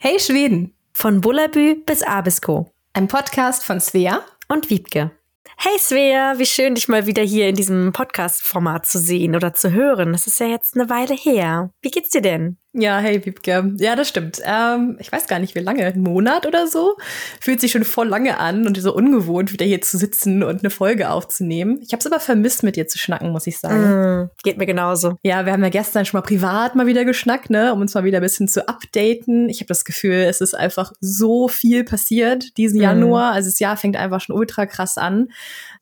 Hey Schweden! Von Bullabü bis Abisko. Ein Podcast von Svea und Wiebke. Hey Svea, wie schön, dich mal wieder hier in diesem Podcast-Format zu sehen oder zu hören. Das ist ja jetzt eine Weile her. Wie geht's dir denn? Ja, hey Wiebke. Ja, das stimmt. Ähm, ich weiß gar nicht, wie lange. Ein Monat oder so? Fühlt sich schon voll lange an und so ungewohnt, wieder hier zu sitzen und eine Folge aufzunehmen. Ich habe es aber vermisst, mit dir zu schnacken, muss ich sagen. Mm, geht mir genauso. Ja, wir haben ja gestern schon mal privat mal wieder geschnackt, ne, um uns mal wieder ein bisschen zu updaten. Ich habe das Gefühl, es ist einfach so viel passiert diesen mm. Januar. Also das Jahr fängt einfach schon ultra krass an.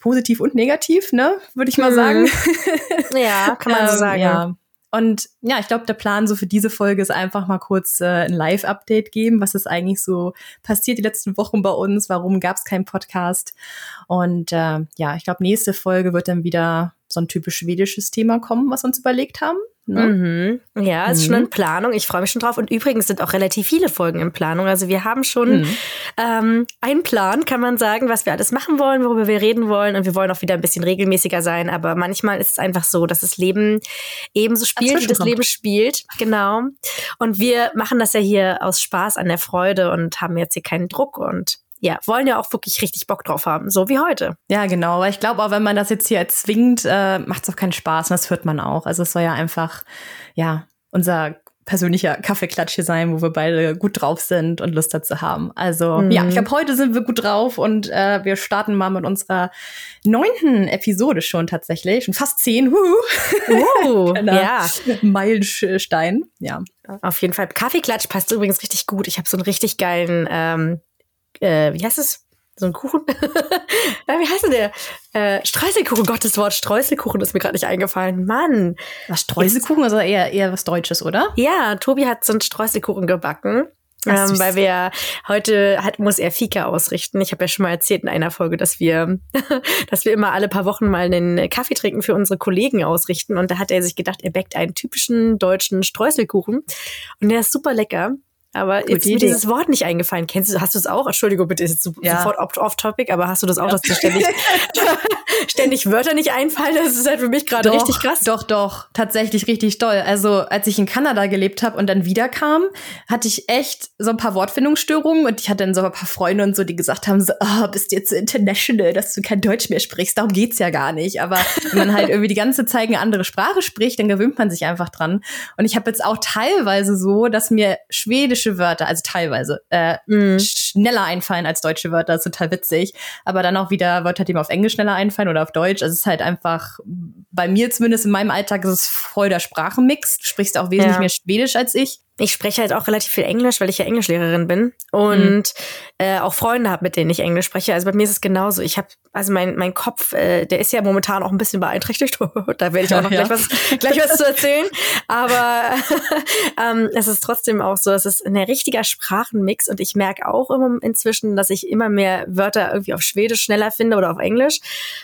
Positiv und negativ, ne, würde ich mal mm. sagen. Ja, kann man so ähm, sagen. Ja. Und ja, ich glaube, der Plan so für diese Folge ist einfach mal kurz äh, ein Live-Update geben. Was ist eigentlich so passiert die letzten Wochen bei uns? Warum gab es keinen Podcast? Und äh, ja, ich glaube, nächste Folge wird dann wieder so ein typisch schwedisches Thema kommen, was wir uns überlegt haben. Ne? Mhm. Ja, ist mhm. schon in Planung. Ich freue mich schon drauf. Und übrigens sind auch relativ viele Folgen in Planung. Also wir haben schon mhm. ähm, einen Plan, kann man sagen, was wir alles machen wollen, worüber wir reden wollen. Und wir wollen auch wieder ein bisschen regelmäßiger sein. Aber manchmal ist es einfach so, dass das Leben ebenso spielt, wie das Leben spielt. Genau. Und wir machen das ja hier aus Spaß an der Freude und haben jetzt hier keinen Druck und ja, wollen ja auch wirklich richtig Bock drauf haben, so wie heute. Ja, genau. Aber ich glaube auch, wenn man das jetzt hier erzwingt, äh, macht es auch keinen Spaß. Und das hört man auch. Also es soll ja einfach, ja, unser persönlicher Kaffeeklatsch hier sein, wo wir beide gut drauf sind und Lust dazu haben. Also mhm. ja, ich glaube, heute sind wir gut drauf und äh, wir starten mal mit unserer neunten Episode schon tatsächlich. Schon fast zehn. Uh, ja. Meilenstein. Ja. Auf jeden Fall. Kaffeeklatsch passt übrigens richtig gut. Ich habe so einen richtig geilen ähm, äh, wie heißt es? So ein Kuchen? wie heißt denn der? Äh, Streuselkuchen, Gottes Wort, Streuselkuchen ist mir gerade nicht eingefallen. Mann. Was Streuselkuchen ist also eher, eher was Deutsches, oder? Ja, Tobi hat so einen Streuselkuchen gebacken. Ähm, weil wir heute hat, muss er Fika ausrichten. Ich habe ja schon mal erzählt in einer Folge, dass wir, dass wir immer alle paar Wochen mal einen Kaffee trinken für unsere Kollegen ausrichten. Und da hat er sich gedacht, er backt einen typischen deutschen Streuselkuchen. Und der ist super lecker. Aber Gute jetzt ist mir dieses Wort nicht eingefallen. Kennst du, hast du es auch? Entschuldigung, bitte, ist ja. sofort off-topic, aber hast du das auch, ja. dass dir ständig, ständig Wörter nicht einfallen? Das ist halt für mich gerade richtig krass. Doch, doch, tatsächlich richtig doll. Also, als ich in Kanada gelebt habe und dann wiederkam, hatte ich echt so ein paar Wortfindungsstörungen und ich hatte dann so ein paar Freunde und so, die gesagt haben, so, oh, bist du jetzt international, dass du kein Deutsch mehr sprichst. Darum geht's ja gar nicht. Aber wenn man halt irgendwie die ganze Zeit eine andere Sprache spricht, dann gewöhnt man sich einfach dran. Und ich habe jetzt auch teilweise so, dass mir Schwedisch englische Wörter, also teilweise, äh, mm. schneller einfallen als deutsche Wörter. Das ist total witzig. Aber dann auch wieder Wörter, die mir auf Englisch schneller einfallen oder auf Deutsch. Also es ist halt einfach, bei mir zumindest in meinem Alltag ist es voll der Sprachenmix. Du sprichst auch wesentlich ja. mehr Schwedisch als ich ich spreche halt auch relativ viel Englisch, weil ich ja Englischlehrerin bin und mhm. äh, auch Freunde habe, mit denen ich Englisch spreche. Also bei mir ist es genauso. Ich habe, also mein, mein Kopf, äh, der ist ja momentan auch ein bisschen beeinträchtigt. da werde ich auch noch ja. gleich, was, gleich was zu erzählen. Aber ähm, es ist trotzdem auch so, es ist ein richtiger Sprachenmix und ich merke auch immer inzwischen, dass ich immer mehr Wörter irgendwie auf Schwedisch schneller finde oder auf Englisch.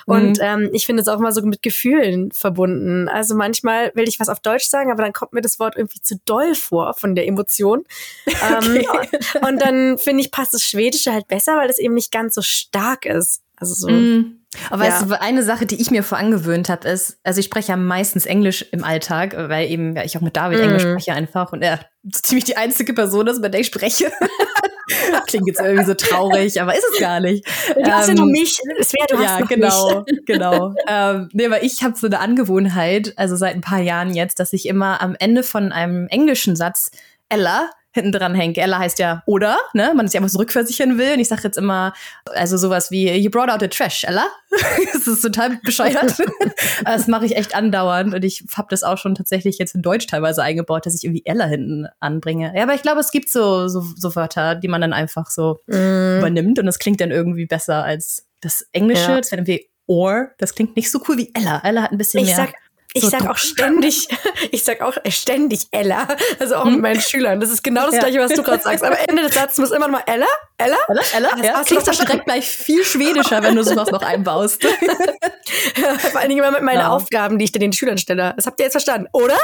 Und mhm. ähm, ich finde es auch immer so mit Gefühlen verbunden. Also manchmal will ich was auf Deutsch sagen, aber dann kommt mir das Wort irgendwie zu doll vor von der Emotion. Okay. Ähm, und dann finde ich, passt das Schwedische halt besser, weil das eben nicht ganz so stark ist. Also so. Mm. Aber ja. weißt du, eine Sache, die ich mir vorangewöhnt habe, ist, also ich spreche ja meistens Englisch im Alltag, weil eben ja, ich auch mit David mm. Englisch spreche einfach und er so ziemlich die einzige Person ist, mit der ich spreche. Klingt jetzt irgendwie so traurig, aber ist es gar nicht. Du hast ja nur ähm, mich. Es wäre, du ja, hast noch genau, mich. genau. ähm, nee, aber ich habe so eine Angewohnheit, also seit ein paar Jahren jetzt, dass ich immer am Ende von einem englischen Satz Ella hinten dran hängt. Ella heißt ja oder, ne? Man sich einfach so rückversichern will. Und ich sage jetzt immer, also sowas wie, you brought out the trash, Ella. das ist total bescheuert. das mache ich echt andauernd. Und ich habe das auch schon tatsächlich jetzt in Deutsch teilweise eingebaut, dass ich irgendwie Ella hinten anbringe. Ja, aber ich glaube, es gibt so, so, so Wörter, die man dann einfach so mm. übernimmt. Und das klingt dann irgendwie besser als das Englische. Ja. Das wäre irgendwie or. Das klingt nicht so cool wie Ella. Ella hat ein bisschen ich mehr. Sag ich so sag auch ständig, ich sag auch ständig Ella, also auch hm? mit meinen Schülern. Das ist genau das gleiche, was du gerade sagst. Aber Ende des Satzes muss immer noch mal Ella, Ella, Ella, Ella. Das ja, klingt doch direkt gleich viel schwedischer, wenn du sowas noch einbaust. Vor allen Dingen immer mit meinen ja. Aufgaben, die ich den Schülern stelle. Das habt ihr jetzt verstanden, oder?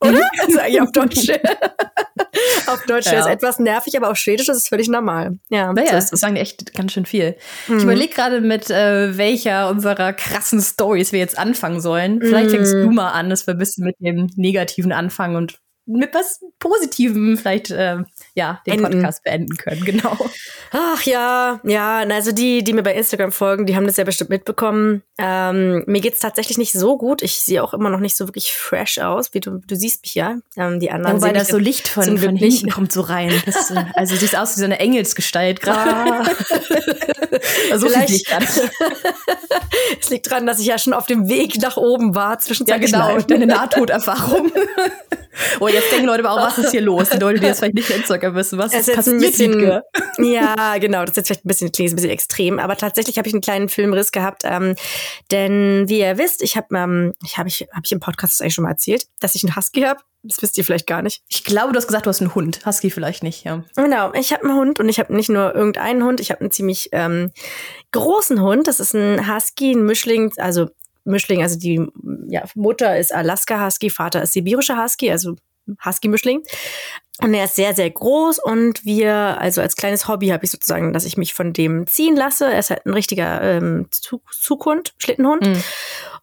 Oder? Das sage ich auf Deutsch. auf Deutsch ja. ist etwas nervig, aber auf Schwedisch ist es völlig normal. Ja, naja, so ist das sagen echt ganz schön viel. Mhm. Ich überlege gerade, mit äh, welcher unserer krassen Stories wir jetzt anfangen sollen. Vielleicht mhm. fängst du mal an, dass wir ein bisschen mit dem Negativen anfangen und mit was Positivem vielleicht äh, ja den Enden. Podcast beenden können. Genau. Ach ja, ja, also die, die mir bei Instagram folgen, die haben das ja bestimmt mitbekommen. Ähm, mir geht's tatsächlich nicht so gut. Ich sehe auch immer noch nicht so wirklich fresh aus, wie du, du siehst mich ja. Ähm, die anderen Ja, wobei das so Licht von, von nicht. hinten kommt so rein. Das, also siehst aus wie so eine Engelsgestalt gerade. so viel Vielleicht- Licht an. Es liegt daran, dass ich ja schon auf dem Weg nach oben war, Ja, zwischenzeitlich genau. Deine Nahtoderfahrung. oh, jetzt denken Leute aber auch, was ist hier los? Die Leute, die das vielleicht nicht Instagram wissen, was Es ist jetzt ein passiert, bisschen, ja, genau, das ist jetzt vielleicht ein bisschen, klingt ein bisschen extrem, aber tatsächlich habe ich einen kleinen Filmriss gehabt, ähm, denn wie ihr wisst, ich habe, ähm, ich habe ich, hab ich im Podcast das eigentlich schon mal erzählt, dass ich einen Husky habe. Das wisst ihr vielleicht gar nicht. Ich glaube, du hast gesagt, du hast einen Hund. Husky vielleicht nicht, ja. Genau, ich habe einen Hund und ich habe nicht nur irgendeinen Hund, ich habe einen ziemlich ähm, großen Hund. Das ist ein Husky, ein Mischling, also Mischling, also die ja, Mutter ist Alaska Husky, Vater ist sibirischer Husky, also Husky-Mischling. Und er ist sehr, sehr groß und wir, also als kleines Hobby habe ich sozusagen, dass ich mich von dem ziehen lasse. Er ist halt ein richtiger ähm, Zug Zughund, Schlittenhund. Mhm.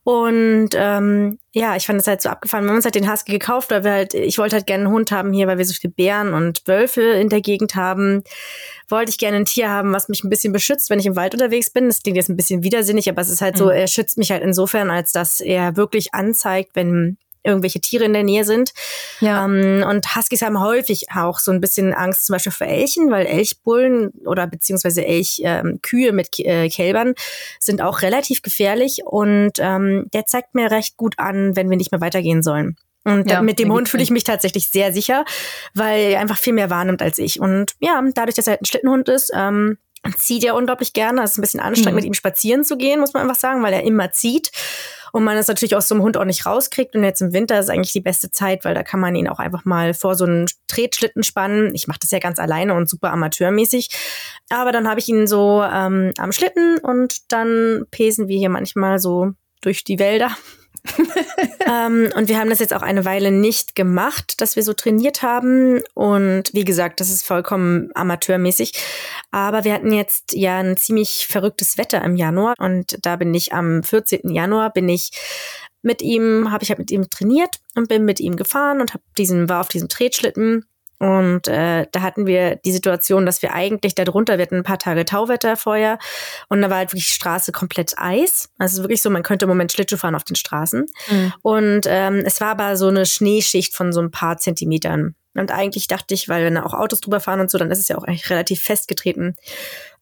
Und ähm, ja, ich fand es halt so abgefahren. Wir haben uns halt den Husky gekauft, weil wir halt, ich wollte halt gerne einen Hund haben hier, weil wir so viele Bären und Wölfe in der Gegend haben. Wollte ich gerne ein Tier haben, was mich ein bisschen beschützt, wenn ich im Wald unterwegs bin. Das klingt jetzt ein bisschen widersinnig, aber es ist halt so, Mhm. er schützt mich halt insofern, als dass er wirklich anzeigt, wenn irgendwelche Tiere in der Nähe sind. Ja. Ähm, und Huskies haben häufig auch so ein bisschen Angst zum Beispiel vor Elchen, weil Elchbullen oder beziehungsweise Elchkühe ähm, mit Ki- äh, Kälbern sind auch relativ gefährlich und ähm, der zeigt mir recht gut an, wenn wir nicht mehr weitergehen sollen. Und Ja, mit dem Hund fühle ich mich tatsächlich sehr sicher, weil er einfach viel mehr wahrnimmt als ich. Und ja, dadurch, dass er halt ein Schlittenhund ist, ähm, zieht er unglaublich gerne. Es ist ein bisschen anstrengend, Mhm. mit ihm spazieren zu gehen, muss man einfach sagen, weil er immer zieht. Und man es natürlich aus so einem Hund auch nicht rauskriegt. Und jetzt im Winter ist eigentlich die beste Zeit, weil da kann man ihn auch einfach mal vor so einen Tretschlitten spannen. Ich mache das ja ganz alleine und super amateurmäßig. Aber dann habe ich ihn so ähm, am Schlitten und dann pesen wir hier manchmal so durch die Wälder. ähm, und wir haben das jetzt auch eine Weile nicht gemacht, dass wir so trainiert haben. Und wie gesagt, das ist vollkommen amateurmäßig. Aber wir hatten jetzt ja ein ziemlich verrücktes Wetter im Januar. Und da bin ich am 14. Januar bin ich mit ihm, habe ich halt mit ihm trainiert und bin mit ihm gefahren und hab diesen, war auf diesem Tretschlitten. Und äh, da hatten wir die Situation, dass wir eigentlich da drunter, wir hatten ein paar Tage Tauwetter vorher und da war halt wirklich die Straße komplett Eis. Also wirklich so, man könnte im Moment Schlittschuh fahren auf den Straßen. Mhm. Und ähm, es war aber so eine Schneeschicht von so ein paar Zentimetern. Und eigentlich dachte ich, weil wenn da auch Autos drüber fahren und so, dann ist es ja auch eigentlich relativ festgetreten.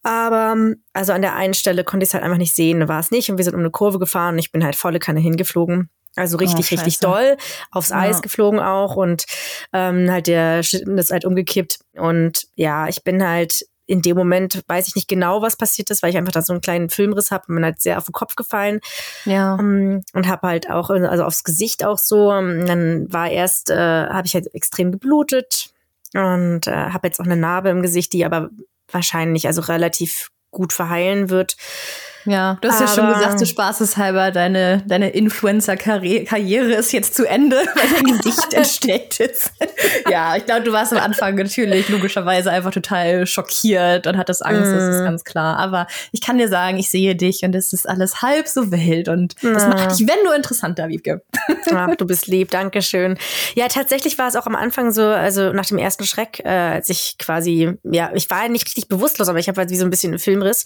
Aber ähm, also an der einen Stelle konnte ich es halt einfach nicht sehen, da war es nicht. Und wir sind um eine Kurve gefahren und ich bin halt volle Kanne hingeflogen. Also richtig, Oh, richtig doll. Aufs Ja. Eis geflogen auch und ähm, halt der Schlitten ist halt umgekippt. Und ja, ich bin halt in dem Moment, weiß ich nicht genau, was passiert ist, weil ich einfach da so einen kleinen Filmriss habe und bin halt sehr auf den Kopf gefallen. Ja. Um, und habe halt auch, also aufs Gesicht auch so. um, Dann war erst, äh, habe ich halt extrem geblutet und äh, habe jetzt auch eine Narbe im Gesicht, die aber wahrscheinlich also relativ gut verheilen wird. Ja, du hast ja schon Aber- gesagt, so spaßeshalber, deine, deine Influencer-Karriere ist jetzt zu Ende, weil dein Gesicht entsteckt ist. ja, ich glaube, du warst am Anfang natürlich logischerweise einfach total schockiert und hattest Angst, das ist Mhm. ganz klar. Aber ich kann dir sagen, ich sehe dich und es ist alles halb so wild und das Ja. macht dich, wenn du interessanter, Wiebke. Ach, du bist lieb, danke schön. Ja, tatsächlich war es auch am Anfang so, also nach dem ersten Schreck, äh, als ich quasi, ja, ich war nicht richtig bewusstlos, aber ich habe halt wie so ein bisschen einen Filmriss.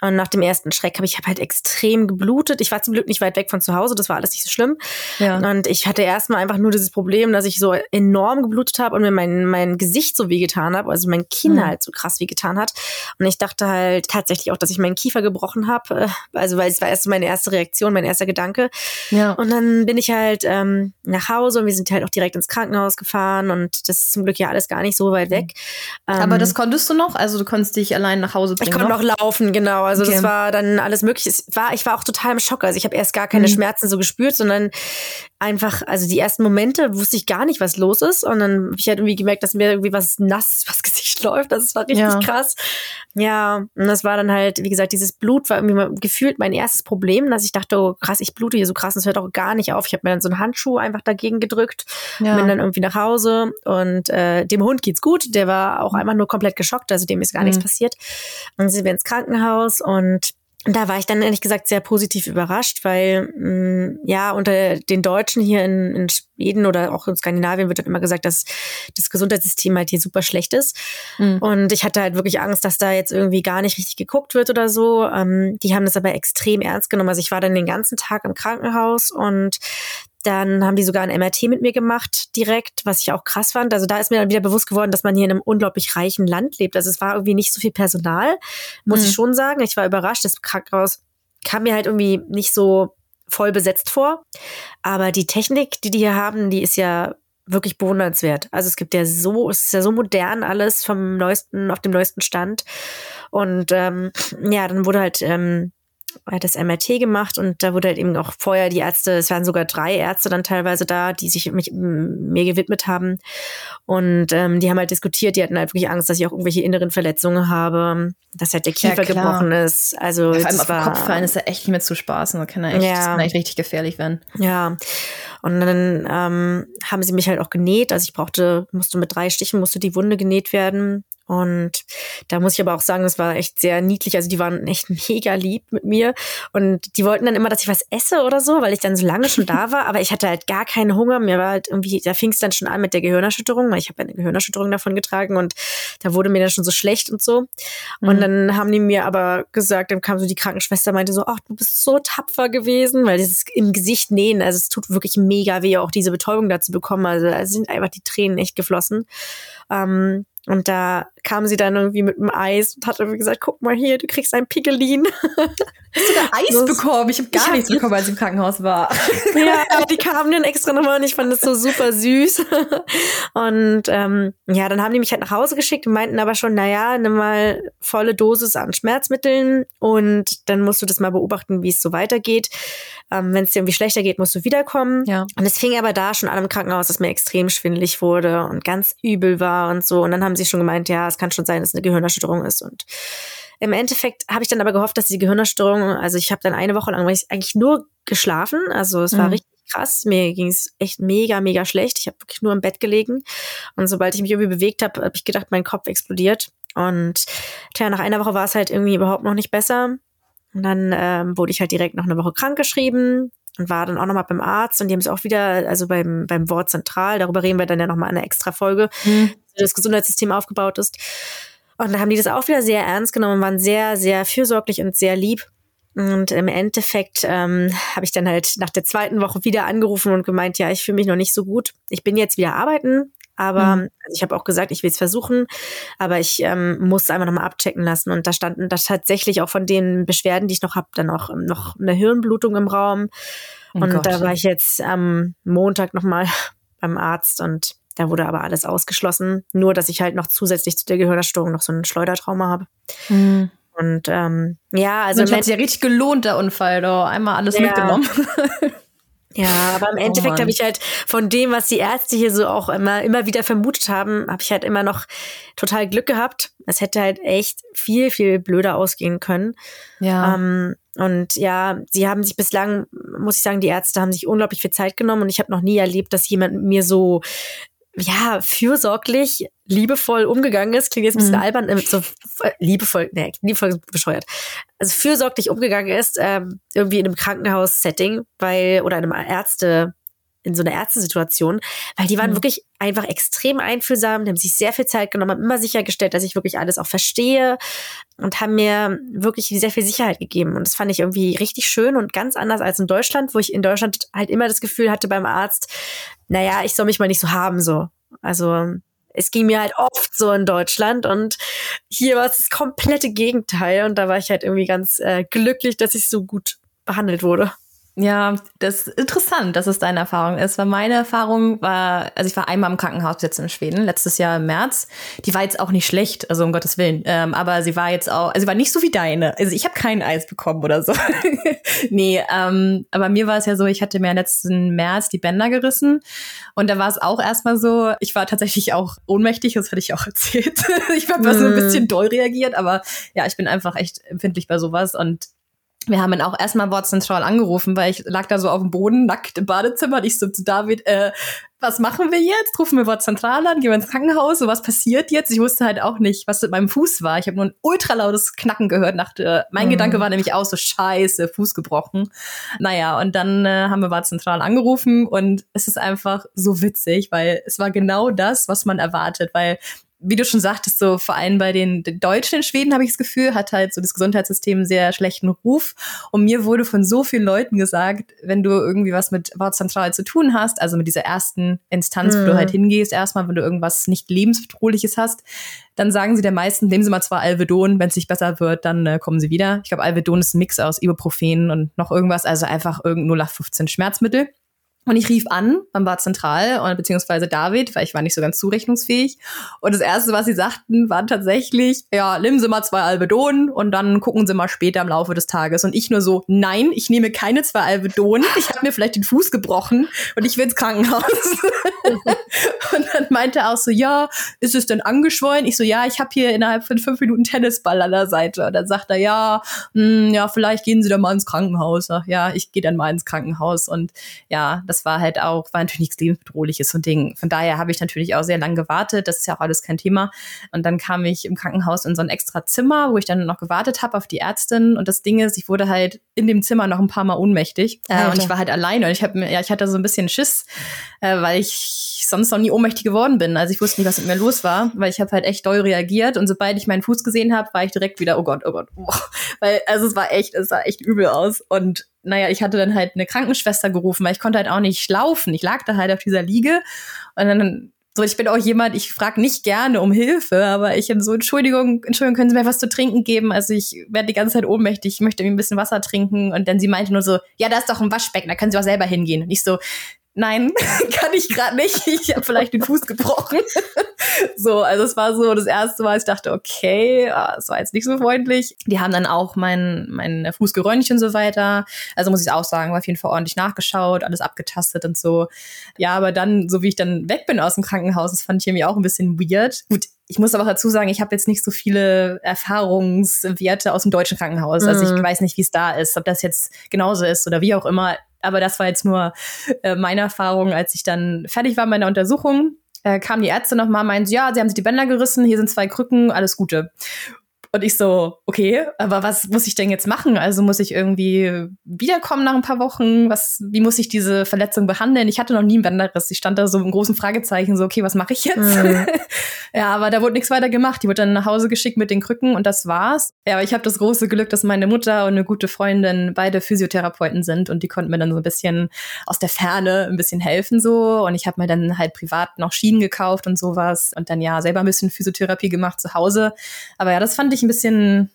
Und nach dem ersten Schreck habe ich hab halt extrem geblutet. Ich war zum Glück nicht weit weg von zu Hause, das war alles nicht so schlimm. Ja. Und ich hatte erstmal einfach nur dieses Problem, dass ich so enorm geblutet habe und mir mein, mein Gesicht so wehgetan habe, also mein Kinn Mhm. halt so krass wehgetan hat. Und ich dachte halt tatsächlich auch, dass ich meinen Kiefer gebrochen habe. äh, Also weil es war erst so meine erste Reaktion, mein erster Gedanke. Ja. Und dann bin ich halt ähm, nach Hause und wir sind halt auch direkt ins Krankenhaus gefahren und das ist zum Glück ja alles gar nicht so weit weg. Ähm, Aber das konntest du noch? Also du konntest dich allein nach Hause bringen? ich konnte noch? noch laufen, genau. Also Okay. das war dann alles möglich. Es war, ich war auch total im Schock. Also ich habe erst gar keine Mhm. Schmerzen so gespürt, sondern einfach, also die ersten Momente wusste ich gar nicht, was los ist. Und dann habe ich halt irgendwie gemerkt, dass mir irgendwie was nass übers Gesicht läuft. Das war richtig Ja. krass. Ja, und das war dann halt, wie gesagt, dieses Blut war irgendwie mal gefühlt mein erstes Problem, dass ich dachte, oh krass, ich blute hier so krass, und es hört auch gar nicht auf. Ich habe mir dann so einen Handschuh einfach dagegen gedrückt Ja. bin dann irgendwie nach Hause und äh, dem Hund geht's gut. Der war auch einfach nur komplett geschockt, also dem ist gar nichts Mhm. passiert. Und dann sind wir ins Krankenhaus und da war ich dann ehrlich gesagt sehr positiv überrascht, weil mh, mm, ja unter den Deutschen hier in, in Schweden oder auch in Skandinavien wird dann immer gesagt, dass das Gesundheitssystem halt hier super schlecht ist. Mhm. Und ich hatte halt wirklich Angst, dass da jetzt irgendwie gar nicht richtig geguckt wird oder so. Ähm, die haben das aber extrem ernst genommen. Also ich war dann den ganzen Tag im Krankenhaus und dann haben die sogar ein MRT mit mir gemacht direkt, was ich auch krass fand. Also da ist mir dann wieder bewusst geworden, dass man hier in einem unglaublich reichen Land lebt. Also es war irgendwie nicht so viel Personal, muss mhm. ich schon sagen. Ich war überrascht. Das Krankenhaus kam mir halt irgendwie nicht so voll besetzt vor. Aber die Technik, die die hier haben, die ist ja wirklich bewundernswert. Also es gibt ja so, es ist ja so modern alles vom neuesten, auf dem neuesten Stand. Und ähm, ja, dann wurde halt ähm, das MRT gemacht und da wurde halt eben auch vorher die Ärzte, es waren sogar drei Ärzte dann teilweise da, die sich mich, mir gewidmet haben. Und ähm, die haben halt diskutiert, die hatten halt wirklich Angst, dass ich auch irgendwelche inneren Verletzungen habe, dass halt der Kiefer ja, gebrochen ist. Also ja, vor allem auf den Kopf fallen ist ja echt nicht mehr zu spaßen. Da kann er echt, ja. das kann echt richtig gefährlich werden. Ja. Und dann ähm, haben sie mich halt auch genäht. Also ich brauchte, musste mit drei Stichen, musste die Wunde genäht werden. Und da muss ich aber auch sagen, das war echt sehr niedlich. Also die waren echt mega lieb mit mir. Und die wollten dann immer, dass ich was esse oder so, weil ich dann so lange schon da war. Aber ich hatte halt gar keinen Hunger. Mir war halt irgendwie, da fing es dann schon an mit der Gehirnerschütterung, weil ich habe eine Gehirnerschütterung davon getragen und da wurde mir dann schon so schlecht und so. Und mhm. dann haben die mir aber gesagt, dann kam so die Krankenschwester, meinte so, ach, du bist so tapfer gewesen, weil dieses im Gesicht nähen, also es tut wirklich mega weh, auch diese Betäubung dazu bekommen. Also da sind einfach die Tränen echt geflossen. Ähm, und da kam sie dann irgendwie mit dem Eis und hat irgendwie gesagt, guck mal hier, du kriegst ein Pigelin. Hast du da Eis das, bekommen? Ich habe gar ich nichts hab bekommen, als ich im Krankenhaus war. ja, die kamen dann extra nochmal und ich fand das so super süß. Und ähm, ja, dann haben die mich halt nach Hause geschickt und meinten aber schon, naja, nimm mal volle Dosis an Schmerzmitteln und dann musst du das mal beobachten, wie es so weitergeht. Ähm, Wenn es dir irgendwie schlechter geht, musst du wiederkommen. Ja. Und es fing aber da schon an im Krankenhaus, dass mir extrem schwindelig wurde und ganz übel war und so. Und dann haben sie schon gemeint, ja, es kann schon sein, dass es eine Gehirnerschütterung ist. Und im Endeffekt habe ich dann aber gehofft, dass die Gehirnerstörung, also ich habe dann eine Woche lang eigentlich nur geschlafen, also es war mhm. richtig krass. Mir ging es echt mega, mega schlecht. Ich habe wirklich nur im Bett gelegen. Und sobald ich mich irgendwie bewegt habe, habe ich gedacht, mein Kopf explodiert. Und tja, nach einer Woche war es halt irgendwie überhaupt noch nicht besser. Und dann ähm, wurde ich halt direkt noch eine Woche krank geschrieben und war dann auch nochmal beim Arzt und die haben es auch wieder, also beim, beim Wort zentral, darüber reden wir dann ja nochmal in einer extra Folge, mhm. wie das Gesundheitssystem aufgebaut ist. Und da haben die das auch wieder sehr ernst genommen, waren sehr, sehr fürsorglich und sehr lieb. Und im Endeffekt ähm, habe ich dann halt nach der zweiten Woche wieder angerufen und gemeint, ja, ich fühle mich noch nicht so gut. Ich bin jetzt wieder arbeiten, aber mhm. also ich habe auch gesagt, ich will es versuchen, aber ich ähm, muss einfach nochmal abchecken lassen. Und da standen da tatsächlich auch von den Beschwerden, die ich noch habe, dann auch ähm, noch eine Hirnblutung im Raum. Oh und Gott. da war ich jetzt am Montag nochmal beim Arzt und da wurde aber alles ausgeschlossen. Nur, dass ich halt noch zusätzlich zu der Gehirnerstörung noch so ein Schleudertrauma habe. Mhm. Und ähm, ja, also. Und hat sich ja richtig gelohnt, der Unfall, da einmal alles ja. mitgenommen. Ja, aber im oh Endeffekt oh habe ich halt von dem, was die Ärzte hier so auch immer, immer wieder vermutet haben, habe ich halt immer noch total Glück gehabt. Es hätte halt echt viel, viel blöder ausgehen können. Ja. Ähm, und ja, sie haben sich bislang, muss ich sagen, die Ärzte haben sich unglaublich viel Zeit genommen und ich habe noch nie erlebt, dass jemand mir so ja, fürsorglich, liebevoll umgegangen ist. Klingt jetzt ein bisschen mhm. albern, äh, so äh, liebevoll, nee, liebevoll bescheuert. Also fürsorglich umgegangen ist, ähm, irgendwie in einem Krankenhaus-Setting, weil, oder in einem Ärzte, in so einer Ärztesituation, weil die waren mhm. wirklich einfach extrem einfühlsam, die haben sich sehr viel Zeit genommen, haben immer sichergestellt, dass ich wirklich alles auch verstehe und haben mir wirklich sehr viel Sicherheit gegeben. Und das fand ich irgendwie richtig schön und ganz anders als in Deutschland, wo ich in Deutschland halt immer das Gefühl hatte beim Arzt, naja, ich soll mich mal nicht so haben, so. Also, es ging mir halt oft so in Deutschland und hier war es das komplette Gegenteil und da war ich halt irgendwie ganz äh, glücklich, dass ich so gut behandelt wurde. Ja, das ist interessant, dass es deine Erfahrung ist, weil meine Erfahrung war, also ich war einmal im Krankenhaus jetzt in Schweden, letztes Jahr im März. Die war jetzt auch nicht schlecht, also um Gottes Willen, ähm, aber sie war jetzt auch, also sie war nicht so wie deine. Also ich habe kein Eis bekommen oder so. nee, ähm, aber mir war es ja so, ich hatte mir letzten März die Bänder gerissen und da war es auch erstmal so, ich war tatsächlich auch ohnmächtig, das hatte ich auch erzählt. ich habe mm. so ein bisschen doll reagiert, aber ja, ich bin einfach echt empfindlich bei sowas und wir haben dann auch erstmal Wort Central angerufen, weil ich lag da so auf dem Boden, nackt im Badezimmer. Und ich so zu David, äh, was machen wir jetzt? Rufen wir Wortzentral an, gehen wir ins Krankenhaus, so was passiert jetzt? Ich wusste halt auch nicht, was mit meinem Fuß war. Ich habe nur ein ultralautes Knacken gehört. Dachte, mein mhm. Gedanke war nämlich auch so, scheiße, Fuß gebrochen. Naja, und dann äh, haben wir Wortzentral angerufen und es ist einfach so witzig, weil es war genau das, was man erwartet, weil wie du schon sagtest, so vor allem bei den, den Deutschen in Schweden habe ich das Gefühl, hat halt so das Gesundheitssystem einen sehr schlechten Ruf. Und mir wurde von so vielen Leuten gesagt, wenn du irgendwie was mit Wortzentral zu tun hast, also mit dieser ersten Instanz, mhm. wo du mhm. halt hingehst, erstmal, wenn du irgendwas nicht lebensbedrohliches hast, dann sagen sie der meisten, nehmen Sie mal zwar Alvedon, wenn es nicht besser wird, dann äh, kommen Sie wieder. Ich glaube, Alvedon ist ein Mix aus Ibuprofen und noch irgendwas, also einfach irgendein 0815 Schmerzmittel. Und ich rief an beim Bad Zentral, beziehungsweise David, weil ich war nicht so ganz zurechnungsfähig. Und das Erste, was sie sagten, war tatsächlich, ja, nehmen Sie mal zwei Albedonen und dann gucken Sie mal später im Laufe des Tages. Und ich nur so, nein, ich nehme keine zwei Albedonen. Ich habe mir vielleicht den Fuß gebrochen und ich will ins Krankenhaus. und dann meinte er auch so, ja, ist es denn angeschwollen? Ich so, ja, ich habe hier innerhalb von fünf Minuten Tennisball an der Seite. Und dann sagt er, ja, mh, hm, ja, vielleicht gehen Sie dann mal ins Krankenhaus. Ja, ich gehe dann mal ins Krankenhaus. Und ja, das war halt auch, war natürlich nichts lebensbedrohliches und Ding. Von daher habe ich natürlich auch sehr lange gewartet. Das ist ja auch alles kein Thema. Und dann kam ich im Krankenhaus in so ein extra Zimmer, wo ich dann noch gewartet habe auf die Ärztin. Und das Ding ist, ich wurde halt in dem Zimmer noch ein paar Mal ohnmächtig. Äh, und ich war halt alleine und ich habe ja, ich hatte so ein bisschen Schiss, äh, weil ich sonst noch nie ohnmächtig geworden bin. Also ich wusste nicht, was mit mir los war, weil ich habe halt echt doll reagiert und sobald ich meinen Fuß gesehen habe, war ich direkt wieder, oh Gott, oh Gott, oh. Weil also es war echt, es sah echt übel aus und naja, ich hatte dann halt eine Krankenschwester gerufen, weil ich konnte halt auch nicht laufen. Ich lag da halt auf dieser Liege und dann so, ich bin auch jemand, ich frage nicht gerne um Hilfe, aber ich so, Entschuldigung, Entschuldigung, können Sie mir was zu trinken geben? Also ich werde die ganze Zeit ohnmächtig, ich möchte irgendwie ein bisschen Wasser trinken. Und dann sie meinte nur so, ja, da ist doch ein Waschbecken, da können Sie auch selber hingehen. Und ich so, nein, kann ich gerade nicht. Ich habe vielleicht den Fuß gebrochen. so, also es war so das erste Mal, ich dachte, okay, ah, es war jetzt nicht so freundlich. Die haben dann auch meinen mein Fuß geröntgt und so weiter. Also muss ich auch sagen, war auf jeden Fall ordentlich nachgeschaut, alles abgetastet und so. Ja, aber dann, so wie ich dann weg bin aus dem Krankenhaus, das fand ich irgendwie auch ein bisschen weird. Gut, ich muss aber auch dazu sagen, ich habe jetzt nicht so viele Erfahrungswerte aus dem deutschen Krankenhaus. Also ich mhm. weiß nicht, wie es da ist, ob das jetzt genauso ist oder wie auch immer aber das war jetzt nur äh, meine Erfahrung, als ich dann fertig war mit meiner Untersuchung. Äh, kam die Ärzte nochmal, meinen, ja, sie haben sich die Bänder gerissen, hier sind zwei Krücken, alles Gute. Und ich so, okay, aber was muss ich denn jetzt machen? Also muss ich irgendwie wiederkommen nach ein paar Wochen? Was, wie muss ich diese Verletzung behandeln? Ich hatte noch nie einen Bänderriss. Ich stand da so im großen Fragezeichen, so, okay, was mache ich jetzt? Mhm. ja, aber da wurde nichts weiter gemacht. Die wurde dann nach Hause geschickt mit den Krücken und das war's. Ja, aber ich habe das große Glück, dass meine Mutter und eine gute Freundin beide Physiotherapeuten sind und die konnten mir dann so ein bisschen aus der Ferne ein bisschen helfen so. Und ich habe mir dann halt privat noch Schienen gekauft und sowas und dann ja selber ein bisschen Physiotherapie gemacht zu Hause. Aber ja, das fand ich ein bisschen,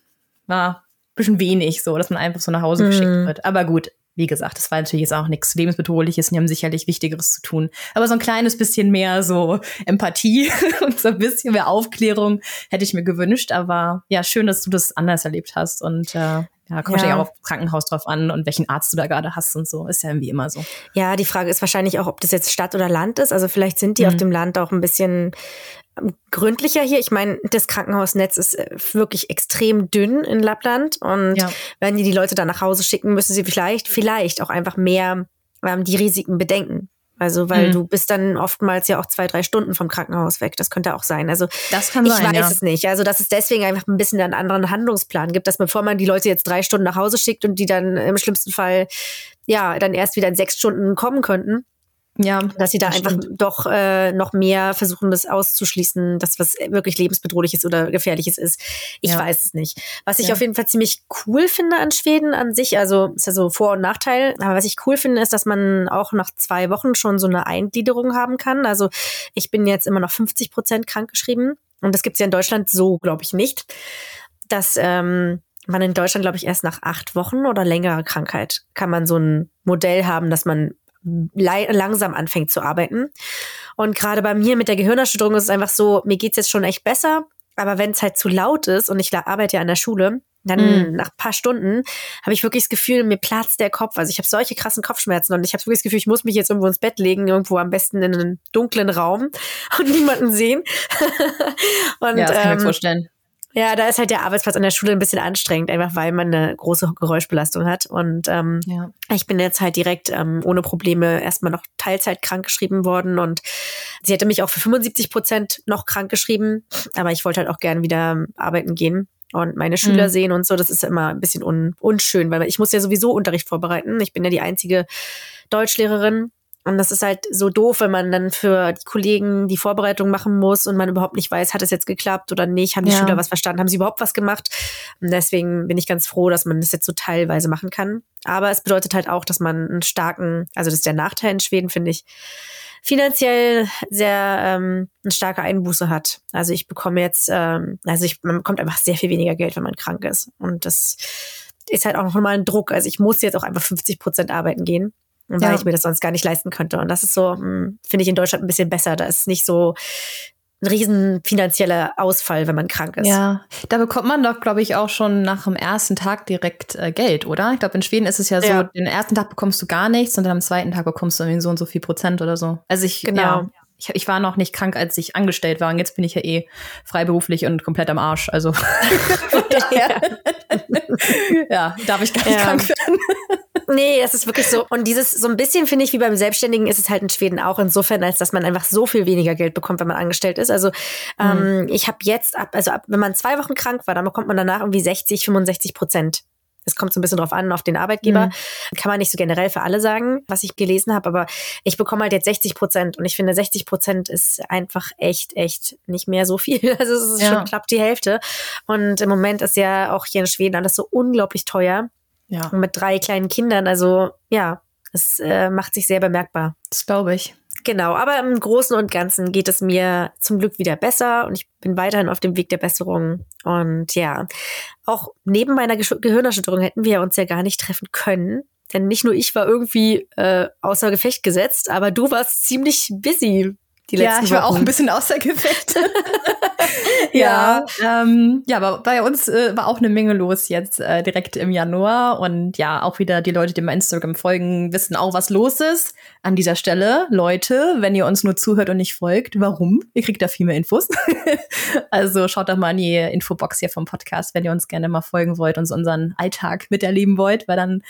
war ein bisschen wenig, so, dass man einfach so nach Hause mhm. geschickt wird. Aber gut, wie gesagt, das war natürlich jetzt auch nichts Lebensbedrohliches und die haben sicherlich Wichtigeres zu tun. Aber so ein kleines bisschen mehr so Empathie und so ein bisschen mehr Aufklärung hätte ich mir gewünscht. Aber ja, schön, dass du das anders erlebt hast und äh, ja, kommt ja. ja auch auf Krankenhaus drauf an und welchen Arzt du da gerade hast und so. Ist ja irgendwie immer so. Ja, die Frage ist wahrscheinlich auch, ob das jetzt Stadt oder Land ist. Also vielleicht sind die mhm. auf dem Land auch ein bisschen gründlicher hier. Ich meine, das Krankenhausnetz ist äh, wirklich extrem dünn in Lappland und ja. wenn die die Leute da nach Hause schicken, müssen sie vielleicht, vielleicht auch einfach mehr ähm, die Risiken bedenken. Also, weil mhm. du bist dann oftmals ja auch zwei, drei Stunden vom Krankenhaus weg. Das könnte auch sein. Also, das kann ich sein, weiß ja. es nicht. Also, dass es deswegen einfach ein bisschen einen anderen Handlungsplan gibt, dass bevor man die Leute jetzt drei Stunden nach Hause schickt und die dann im schlimmsten Fall ja dann erst wieder in sechs Stunden kommen könnten, ja, dass sie da einfach stimmt. doch äh, noch mehr versuchen, das auszuschließen, dass was wirklich lebensbedrohliches oder gefährliches ist. Ich ja. weiß es nicht. Was ich ja. auf jeden Fall ziemlich cool finde an Schweden an sich, also ist ja so Vor- und Nachteil, aber was ich cool finde, ist, dass man auch nach zwei Wochen schon so eine Eingliederung haben kann. Also ich bin jetzt immer noch 50 Prozent krankgeschrieben und das gibt's ja in Deutschland so, glaube ich, nicht. Dass ähm, man in Deutschland, glaube ich, erst nach acht Wochen oder längerer Krankheit kann man so ein Modell haben, dass man langsam anfängt zu arbeiten. Und gerade bei mir mit der Gehirnerschütterung ist es einfach so, mir geht's jetzt schon echt besser, aber wenn es halt zu laut ist und ich arbeite ja an der Schule, dann mm. nach paar Stunden habe ich wirklich das Gefühl, mir platzt der Kopf. Also ich habe solche krassen Kopfschmerzen und ich habe wirklich das Gefühl, ich muss mich jetzt irgendwo ins Bett legen, irgendwo am besten in einen dunklen Raum und niemanden sehen. und, ja, das kann ich mir ähm, vorstellen. Ja, da ist halt der Arbeitsplatz an der Schule ein bisschen anstrengend, einfach weil man eine große Geräuschbelastung hat. Und ähm, ja. ich bin jetzt halt direkt ähm, ohne Probleme erstmal noch Teilzeit krank geschrieben worden und sie hätte mich auch für 75 Prozent noch krank geschrieben, aber ich wollte halt auch gern wieder arbeiten gehen und meine Schüler mhm. sehen und so. Das ist immer ein bisschen un unschön, weil ich muss ja sowieso Unterricht vorbereiten. Ich bin ja die einzige Deutschlehrerin und das ist halt so doof, wenn man dann für die Kollegen die Vorbereitung machen muss und man überhaupt nicht weiß, hat es jetzt geklappt oder nicht, haben die ja. Schüler was verstanden, haben sie überhaupt was gemacht. Und deswegen bin ich ganz froh, dass man das jetzt so teilweise machen kann. Aber es bedeutet halt auch, dass man einen starken, also das ist der Nachteil in Schweden, finde ich, finanziell sehr ähm, eine starke Einbuße hat. Also ich bekomme jetzt, ähm, also ich, man bekommt einfach sehr viel weniger Geld, wenn man krank ist. Und das ist halt auch nochmal ein Druck. Also ich muss jetzt auch einfach 50 Prozent arbeiten gehen weil ja. ich mir das sonst gar nicht leisten könnte. Und das ist so, hm, finde ich in Deutschland ein bisschen besser. Da ist nicht so ein riesen finanzieller Ausfall, wenn man krank ist. Ja, da bekommt man doch, glaube ich, auch schon nach dem ersten Tag direkt äh, Geld, oder? Ich glaube, in Schweden ist es ja so, ja. den ersten Tag bekommst du gar nichts und dann am zweiten Tag bekommst du irgendwie so und so viel Prozent oder so. Also ich, genau. Ja, ich, ich war noch nicht krank, als ich angestellt war und jetzt bin ich ja eh freiberuflich und komplett am Arsch. Also daher, ja, darf ich gar nicht ja. krank werden. Nee, es ist wirklich so. Und dieses, so ein bisschen finde ich, wie beim Selbstständigen ist es halt in Schweden auch insofern, als dass man einfach so viel weniger Geld bekommt, wenn man angestellt ist. Also ähm, mhm. ich habe jetzt, ab, also ab, wenn man zwei Wochen krank war, dann bekommt man danach irgendwie 60, 65 Prozent. Es kommt so ein bisschen drauf an, auf den Arbeitgeber. Mhm. Kann man nicht so generell für alle sagen, was ich gelesen habe, aber ich bekomme halt jetzt 60 Prozent und ich finde 60 Prozent ist einfach echt, echt nicht mehr so viel. Also es ist ja. schon knapp die Hälfte. Und im Moment ist ja auch hier in Schweden alles so unglaublich teuer. Ja. Und mit drei kleinen Kindern. Also ja, es äh, macht sich sehr bemerkbar. Das glaube ich. Genau, aber im Großen und Ganzen geht es mir zum Glück wieder besser und ich bin weiterhin auf dem Weg der Besserung. Und ja, auch neben meiner Ge Gehirnerschütterung hätten wir uns ja gar nicht treffen können. Denn nicht nur ich war irgendwie äh, außer Gefecht gesetzt, aber du warst ziemlich busy die letzten Ja, ich war Wochen. auch ein bisschen außer Gefecht. ja, ja. Ähm, ja, aber bei uns äh, war auch eine Menge los jetzt äh, direkt im Januar. Und ja, auch wieder die Leute, die mir Instagram folgen, wissen auch, was los ist. An dieser Stelle, Leute, wenn ihr uns nur zuhört und nicht folgt, warum? Ihr kriegt da viel mehr Infos. also schaut doch mal in die Infobox hier vom Podcast, wenn ihr uns gerne mal folgen wollt und unseren Alltag miterleben wollt, weil dann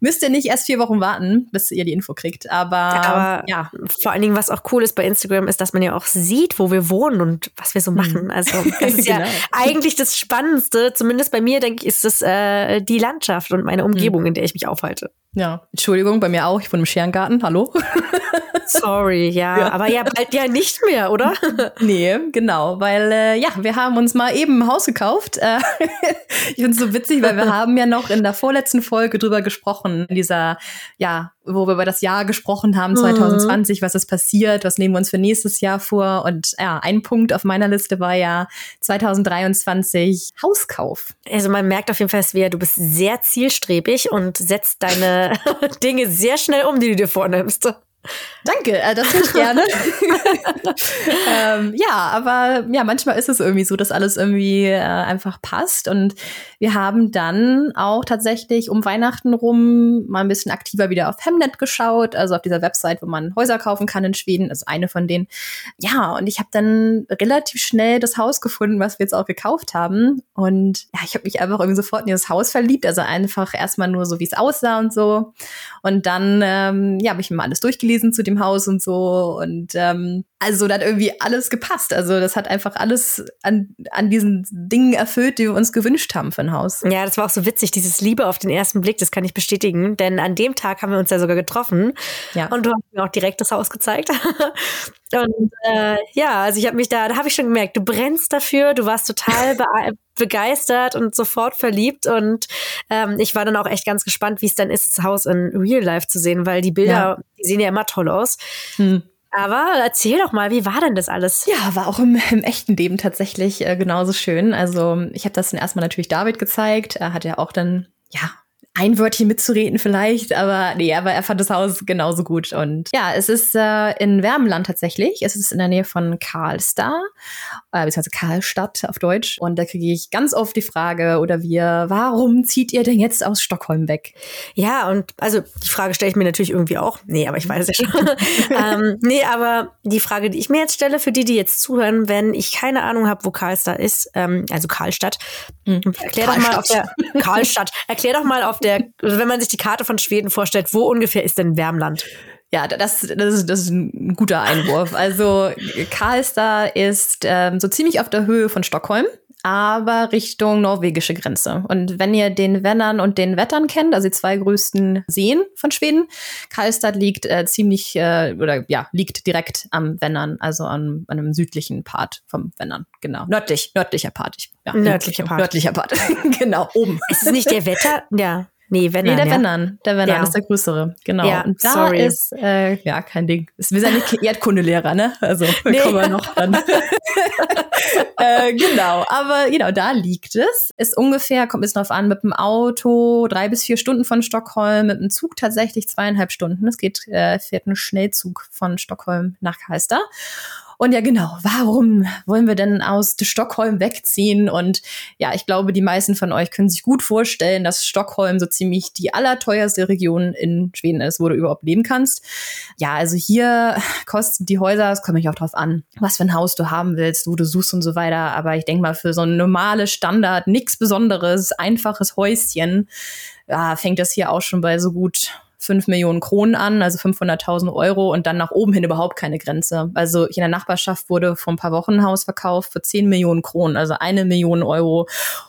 müsst ihr nicht erst vier Wochen warten, bis ihr die Info kriegt. Aber, ja, aber ja, vor allen Dingen, was auch cool ist bei Instagram, ist, dass man ja auch sieht, wo wir wohnen und was wir so hm. machen. Also das ist genau. ja eigentlich das Spannendste. Zumindest bei mir, denke ich, ist es äh, die Landschaft und meine Umgebung, mhm. in der ich mich aufhalte. Ja, Entschuldigung, bei mir auch. Ich wohne im Scherengarten. Hallo. Sorry, ja, ja, aber ja, bald ja nicht mehr, oder? nee, genau, weil äh, ja, wir haben uns mal eben ein Haus gekauft. Äh, ich finde es so witzig, weil wir haben ja noch in der vorletzten Folge drüber gesprochen, in dieser ja wo wir über das Jahr gesprochen haben, 2020, mhm. was ist passiert, was nehmen wir uns für nächstes Jahr vor. Und ja, ein Punkt auf meiner Liste war ja 2023 Hauskauf. Also man merkt auf jeden Fall, Svea, du bist sehr zielstrebig und setzt deine Dinge sehr schnell um, die du dir vornimmst. Danke, äh, das tue ich gerne. ähm, ja, aber ja, manchmal ist es irgendwie so, dass alles irgendwie äh, einfach passt. Und wir haben dann auch tatsächlich um Weihnachten rum mal ein bisschen aktiver wieder auf Hemnet geschaut, also auf dieser Website, wo man Häuser kaufen kann in Schweden, ist eine von denen. Ja, und ich habe dann relativ schnell das Haus gefunden, was wir jetzt auch gekauft haben. Und ja, ich habe mich einfach irgendwie sofort in dieses Haus verliebt. Also einfach erstmal nur so, wie es aussah und so. Und dann, ähm, ja, habe ich mir mal alles durchgelesen gewesen zu dem Haus und so. Und ähm, also da hat irgendwie alles gepasst. Also das hat einfach alles an, an diesen Dingen erfüllt, die wir uns gewünscht haben für ein Haus. Ja, das war auch so witzig, dieses Liebe auf den ersten Blick, das kann ich bestätigen. Denn an dem Tag haben wir uns ja sogar getroffen. Ja. Und du hast mir auch direkt das Haus gezeigt. und äh, ja, also ich habe mich da, da habe ich schon gemerkt, du brennst dafür, du warst total begeistert und sofort verliebt. Und ähm, ich war dann auch echt ganz gespannt, wie es dann ist, das Haus in Real Life zu sehen, weil die Bilder, ja. die sehen ja immer toll aus. Hm. Aber erzähl doch mal, wie war denn das alles? Ja, war auch im, im echten Leben tatsächlich äh, genauso schön. Also ich habe das dann erstmal natürlich David gezeigt. Er hat ja auch dann, ja, ein Wörtchen mitzureden vielleicht, aber nee, aber er fand das Haus genauso gut. Und ja, es ist äh, in Wärmland tatsächlich. Es ist in der Nähe von Karlstad, äh, beziehungsweise Karlstadt auf Deutsch. Und da kriege ich ganz oft die Frage oder wir, warum zieht ihr denn jetzt aus Stockholm weg? Ja, und also die Frage stelle ich mir natürlich irgendwie auch. Nee, aber ich weiß es ja schon. ähm, nee, aber die Frage, die ich mir jetzt stelle, für die, die jetzt zuhören, wenn ich keine Ahnung habe, wo Karlstad ist, ähm, also Karlstadt, mhm. erklär Karlstadt. doch mal auf der Karlstadt, erklär doch mal auf der, wenn man sich die Karte von Schweden vorstellt, wo ungefähr ist denn Wärmland? Ja, das, das, ist, das ist ein guter Einwurf. Also Karlstad ist ähm, so ziemlich auf der Höhe von Stockholm aber Richtung norwegische Grenze. Und wenn ihr den Wennern und den Wettern kennt, also die zwei größten Seen von Schweden, Karlstad liegt äh, ziemlich äh, oder ja, liegt direkt am Wennern, also an, an einem südlichen Part vom Wennern. Genau. Nördlich, nördlicher Part. Ich, ja, nördlicher Part. Nördlicher Part. genau, oben. Ist es nicht der Wetter? Ja. Nee, Wennern. Nee, der ja. Wennern. Der Wennern ja. ist der größere. Genau. Ja, und da sorry. ist, äh, ja, kein Ding. Wir sind ja nicht Erdkundelehrer, ne? Also, nee. kommen wir noch dann. äh, genau. Aber genau, da liegt es. Ist ungefähr, kommt es drauf an, mit dem Auto drei bis vier Stunden von Stockholm, mit dem Zug tatsächlich zweieinhalb Stunden. Es geht, äh, fährt ein Schnellzug von Stockholm nach Karlstad. Und ja, genau, warum wollen wir denn aus Stockholm wegziehen? Und ja, ich glaube, die meisten von euch können sich gut vorstellen, dass Stockholm so ziemlich die allerteuerste Region in Schweden ist, wo du überhaupt leben kannst. Ja, also hier kosten die Häuser, es kommt mich auch drauf an, was für ein Haus du haben willst, wo du suchst und so weiter. Aber ich denke mal, für so ein normales Standard, nichts Besonderes, einfaches Häuschen, ja, fängt das hier auch schon bei so gut 5 Millionen Kronen an, also 500.000 Euro und dann nach oben hin überhaupt keine Grenze. Also hier in der Nachbarschaft wurde vor ein paar Wochen ein Haus verkauft für 10 Millionen Kronen, also eine Million Euro.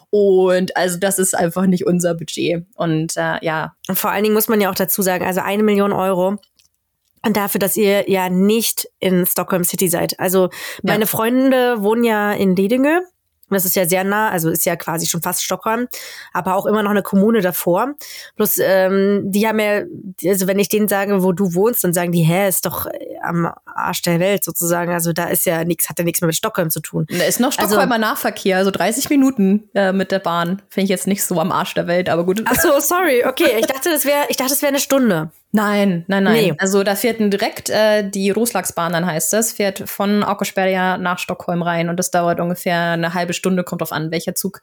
Und also das ist einfach nicht unser Budget. Und äh, ja. Und vor allen Dingen muss man ja auch dazu sagen, also eine Million Euro und dafür, dass ihr ja nicht in Stockholm City seid. Also meine ja. Freunde wohnen ja in Ledinge das ist ja sehr nah, also ist ja quasi schon fast Stockholm, aber auch immer noch eine Kommune davor. Bloß ähm, die haben ja, also wenn ich denen sage, wo du wohnst, dann sagen die, hä, ist doch am Arsch der Welt sozusagen. Also da ist ja nichts, hat ja nichts mehr mit Stockholm zu tun. Da ist noch also Stockholmer also, Nahverkehr, also 30 Minuten äh, mit der Bahn. Finde ich jetzt nicht so am Arsch der Welt, aber gut. Ach so, sorry, okay. Ich dachte, das wäre, ich dachte, das wäre eine Stunde. Nein, nein, nein. Nee. Also da fährt direkt äh, die Roslagsbahn, dann heißt das, fährt von Aukosperja nach Stockholm rein und das dauert ungefähr eine halbe Stunde, kommt drauf an, welcher Zug.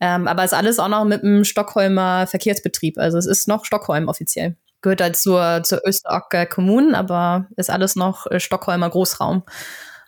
Ähm, aber ist alles auch noch mit dem Stockholmer Verkehrsbetrieb. Also es ist noch Stockholm offiziell. Gehört halt zur, zur Österåker Kommunen, aber ist alles noch äh, Stockholmer Großraum.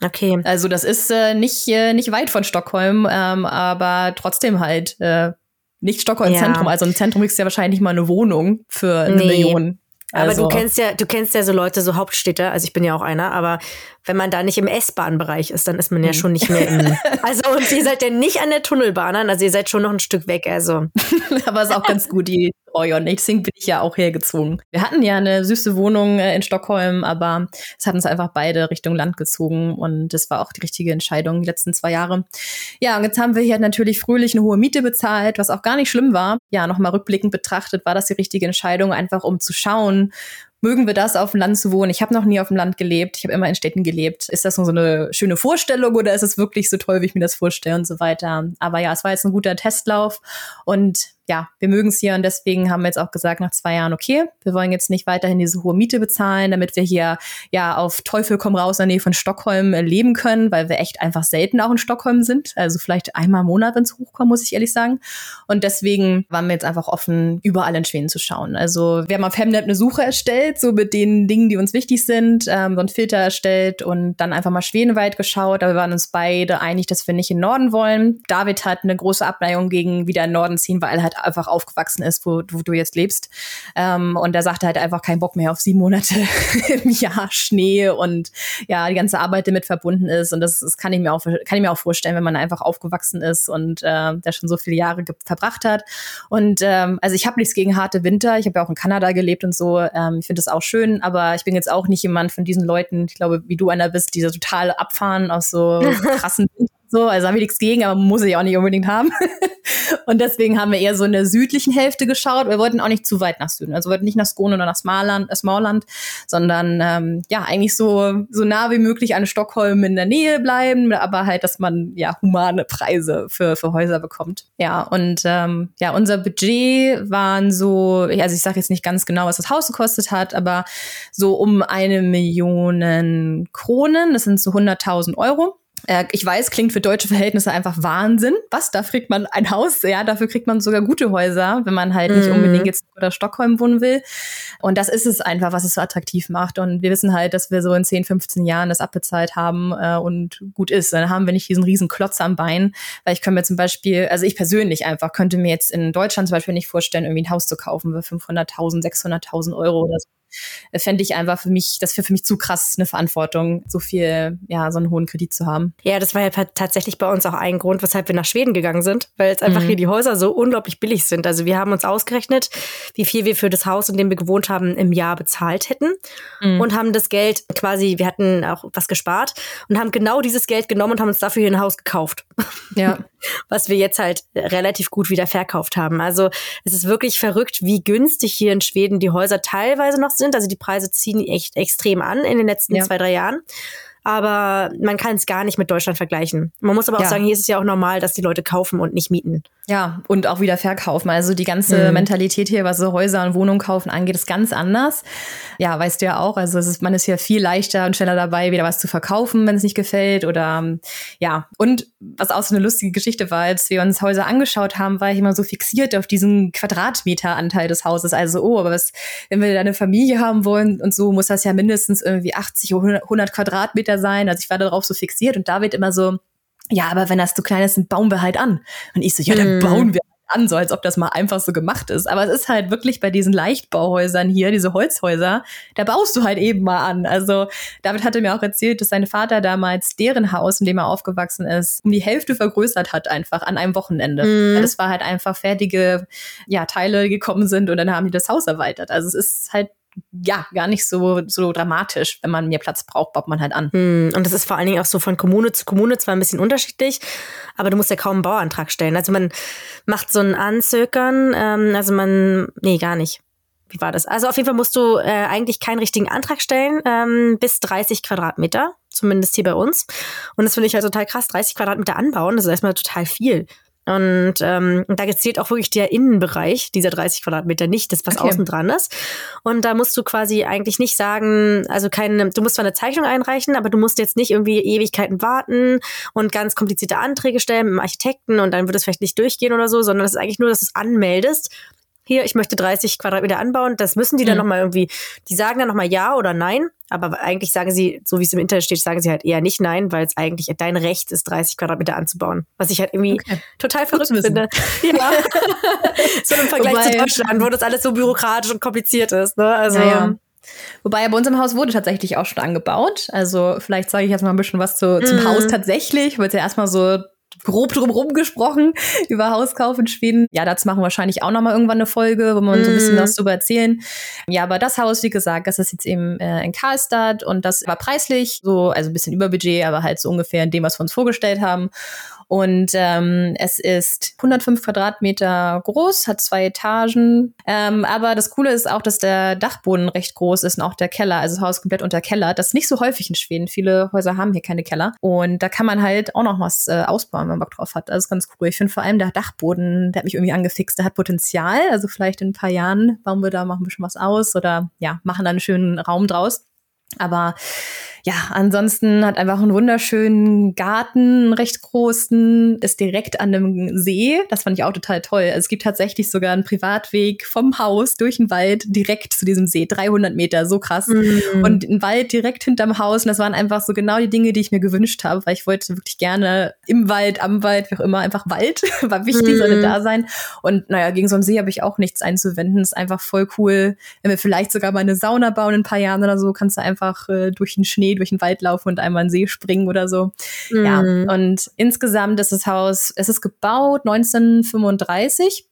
Okay. Also das ist äh, nicht, äh, nicht weit von Stockholm, ähm, aber trotzdem halt äh, nicht Stockholm ja. Zentrum. Also im Zentrum ist ja wahrscheinlich mal eine Wohnung für eine nee. Million. Also. Aber du also kennst ja, du kennst ja so Leute, so Hauptstädte, also ich bin ja auch einer, aber wenn man da nicht im S-Bahn-Bereich ist, dann ist man ja hm. schon nicht mehr im. Also und ihr seid ja nicht an der Tunnelbahn, also ihr seid schon noch ein Stück weg, also. aber ist auch ganz gut, die und deswegen bin ich ja auch hergezogen. Wir hatten ja eine süße Wohnung äh, in Stockholm, aber es hat uns einfach beide Richtung Land gezogen und das war auch die richtige Entscheidung die letzten zwei Jahre. Ja, und jetzt haben wir hier natürlich fröhlich eine hohe Miete bezahlt, was auch gar nicht schlimm war. Ja, nochmal rückblickend betrachtet war das die richtige Entscheidung, einfach um zu schauen, mögen wir das, auf dem Land zu wohnen? Ich habe noch nie auf dem Land gelebt. Ich habe immer in Städten gelebt. Ist das nur so eine schöne Vorstellung oder ist es wirklich so toll, wie ich mir das vorstelle und so weiter? Aber ja, es war jetzt ein guter Testlauf und ja, wir mögen es hier und deswegen haben wir jetzt auch gesagt, nach zwei Jahren, okay, wir wollen jetzt nicht weiterhin diese hohe Miete bezahlen, damit wir hier ja auf Teufel komm raus in der Nähe von Stockholm äh, leben können, weil wir echt einfach selten auch in Stockholm sind. Also vielleicht einmal im Monat, wenn es hochkommt, muss ich ehrlich sagen. Und deswegen waren wir jetzt einfach offen, überall in Schweden zu schauen. Also wir haben auf Hemnet eine Suche erstellt, so mit den Dingen, die uns wichtig sind, ähm, so ein Filter erstellt und dann einfach mal schwedenweit geschaut. Aber wir waren uns beide einig, dass wir nicht in den Norden wollen. David hat eine große Abneigung gegen wieder in den Norden ziehen, weil er halt halt einfach aufgewachsen ist, wo, wo du jetzt lebst. Ähm, und er sagte halt einfach keinen Bock mehr auf sieben Monate im Jahr Schnee und ja, die ganze Arbeit damit verbunden ist. Und das, das kann ich mir auch, kann ich mir auch vorstellen, wenn man einfach aufgewachsen ist und äh, der schon so viele Jahre verbracht hat. Und ähm, also ich habe nichts gegen harte Winter. Ich habe ja auch in Kanada gelebt und so. Ähm, ich finde das auch schön, aber ich bin jetzt auch nicht jemand von diesen Leuten, ich glaube, wie du einer bist, die so total abfahren aus so krassen Winter so, also habe ich nichts gegen, aber muss ich auch nicht unbedingt haben. Und deswegen haben wir eher so in der südlichen Hälfte geschaut. Wir wollten auch nicht zu weit nach Süden. Also wollten nicht nach Skåne oder nach Smallland, äh, Smallland sondern ähm, ja, eigentlich so, so nah wie möglich an Stockholm in der Nähe bleiben, aber halt, dass man ja humane Preise für, für Häuser bekommt. Ja, und ähm, ja, unser Budget waren so, also ich sage jetzt nicht ganz genau, was das Haus gekostet hat, aber so um eine Million Kronen, das sind so 100.000 Euro. Äh, ich weiß, klingt für deutsche Verhältnisse einfach Wahnsinn. Was? Da kriegt man ein Haus? Ja, dafür kriegt man sogar gute Häuser, wenn man halt nicht mhm. unbedingt jetzt oder Stockholm wohnen will. Und das ist es einfach, was es so attraktiv macht. Und wir wissen halt, dass wir so in 10, 15 Jahren das abbezahlt haben äh, und gut ist. Dann haben wir nicht diesen riesen Klotz am Bein. Weil ich könnte mir zum Beispiel, also ich persönlich einfach, könnte mir jetzt in Deutschland zum Beispiel nicht vorstellen, irgendwie ein Haus zu kaufen für 500.000, 600.000 Euro oder so fände ich einfach für mich, das wäre für mich zu krass eine Verantwortung, so viel, ja, so einen hohen Kredit zu haben. Ja, das war ja tatsächlich bei uns auch ein Grund, weshalb wir nach Schweden gegangen sind, weil jetzt einfach mhm. hier die Häuser so unglaublich billig sind. Also wir haben uns ausgerechnet, wie viel wir für das Haus, in dem wir gewohnt haben, im Jahr bezahlt hätten mhm. und haben das Geld quasi, wir hatten auch was gespart und haben genau dieses Geld genommen und haben uns dafür hier ein Haus gekauft. Ja. Was wir jetzt halt relativ gut wieder verkauft haben. Also es ist wirklich verrückt, wie günstig hier in Schweden die Häuser teilweise noch sind sind. Also die Preise ziehen echt extrem an in den letzten ja. zwei, drei Jahren aber man kann es gar nicht mit Deutschland vergleichen. Man muss aber auch ja. sagen, hier ist es ja auch normal, dass die Leute kaufen und nicht mieten. Ja, und auch wieder verkaufen. Also die ganze mhm. Mentalität hier, was so Häuser und Wohnungen kaufen angeht, ist ganz anders. Ja, weißt du ja auch. Also es ist, man ist hier viel leichter und schneller dabei, wieder was zu verkaufen, wenn es nicht gefällt. Oder ja, und was auch so eine lustige Geschichte war, als wir uns Häuser angeschaut haben, war ich immer so fixiert auf diesen Quadratmeteranteil des Hauses. Also, oh, aber was, wenn wir da eine Familie haben wollen und so, muss das ja mindestens irgendwie 80 oder 100 Quadratmeter sein. Also ich war darauf so fixiert und David immer so, ja, aber wenn das zu klein ist, dann bauen wir halt an. Und ich so, ja, dann mm. bauen wir an, so als ob das mal einfach so gemacht ist. Aber es ist halt wirklich bei diesen Leichtbauhäusern hier, diese Holzhäuser, da baust du halt eben mal an. Also David hatte mir auch erzählt, dass sein Vater damals deren Haus, in dem er aufgewachsen ist, um die Hälfte vergrößert hat einfach an einem Wochenende. Mhm. Das war halt einfach fertige ja, Teile gekommen sind und dann haben die das Haus erweitert. Also es ist halt ja, gar nicht so, so dramatisch. Wenn man mehr Platz braucht, baut man halt an. Hm, und das ist vor allen Dingen auch so von Kommune zu Kommune zwar ein bisschen unterschiedlich, aber du musst ja kaum einen Bauantrag stellen. Also man macht so ein Anzögern, ähm, also man, nee, gar nicht. Wie war das? Also auf jeden Fall musst du äh, eigentlich keinen richtigen Antrag stellen, ähm, bis 30 Quadratmeter, zumindest hier bei uns. Und das finde ich halt total krass, 30 Quadratmeter anbauen, das ist erstmal total viel. Und ähm, da zählt auch wirklich der Innenbereich dieser 30 Quadratmeter nicht, das was okay. außen dran ist. Und da musst du quasi eigentlich nicht sagen, also keine, du musst zwar eine Zeichnung einreichen, aber du musst jetzt nicht irgendwie Ewigkeiten warten und ganz komplizierte Anträge stellen mit dem Architekten und dann wird es vielleicht nicht durchgehen oder so, sondern es ist eigentlich nur, dass du es anmeldest hier, ich möchte 30 Quadratmeter anbauen. Das müssen die dann mhm. nochmal irgendwie, die sagen dann nochmal ja oder nein. Aber eigentlich sagen sie, so wie es im Internet steht, sagen sie halt eher nicht nein, weil es eigentlich dein Recht ist, 30 Quadratmeter anzubauen. Was ich halt irgendwie okay. total verrückt finde. Ja. so im Vergleich Wobei, zu Deutschland, wo das alles so bürokratisch und kompliziert ist. Ne? Also. Ja, Wobei bei uns im Haus wurde tatsächlich auch schon angebaut. Also vielleicht sage ich jetzt mal ein bisschen was zu, zum mm. Haus tatsächlich, weil es ja erstmal so grob drumherum gesprochen über Hauskauf in Schweden. Ja, dazu machen wir wahrscheinlich auch noch mal irgendwann eine Folge, wo wir mm. so ein bisschen mhm. was drüber erzählen. Ja, aber das Haus, wie gesagt, das ist jetzt eben äh, in Karlstad und das war preislich so, also ein bisschen über Budget, aber halt so ungefähr in dem, was wir uns vorgestellt haben. Und ähm, es ist 105 Quadratmeter groß, hat zwei Etagen. Ähm, aber das Coole ist auch, dass der Dachboden recht groß ist und auch der Keller, also das Haus komplett unter Keller. Das ist nicht so häufig in Schweden. Viele Häuser haben hier keine Keller. Und da kann man halt auch noch was äh, ausbauen, wenn man Bock drauf hat. Das ist ganz cool. Ich finde vor allem der Dachboden, der hat mich irgendwie angefixt. Der hat Potenzial. Also vielleicht in ein paar Jahren bauen wir da, machen wir schon was aus oder ja, machen da einen schönen Raum draus. Aber ja, ansonsten hat einfach einen wunderschönen Garten, einen recht großen, ist direkt an einem See. Das fand ich auch total toll. Also es gibt tatsächlich sogar einen Privatweg vom Haus durch den Wald direkt zu diesem See. 300 Meter, so krass. Mhm. Und ein Wald direkt hinterm Haus. Und das waren einfach so genau die Dinge, die ich mir gewünscht habe, weil ich wollte wirklich gerne im Wald, am Wald, wie auch immer, einfach Wald. War wichtig, mhm. sollte da sein. Und naja, gegen so einen See habe ich auch nichts einzuwenden. Ist einfach voll cool. Wenn wir vielleicht sogar mal eine Sauna bauen in ein paar Jahren oder so, kannst du einfach äh, durch den Schnee durch den Wald laufen und einmal in den See springen oder so. Mhm. Ja, und insgesamt ist das Haus, es ist gebaut 1935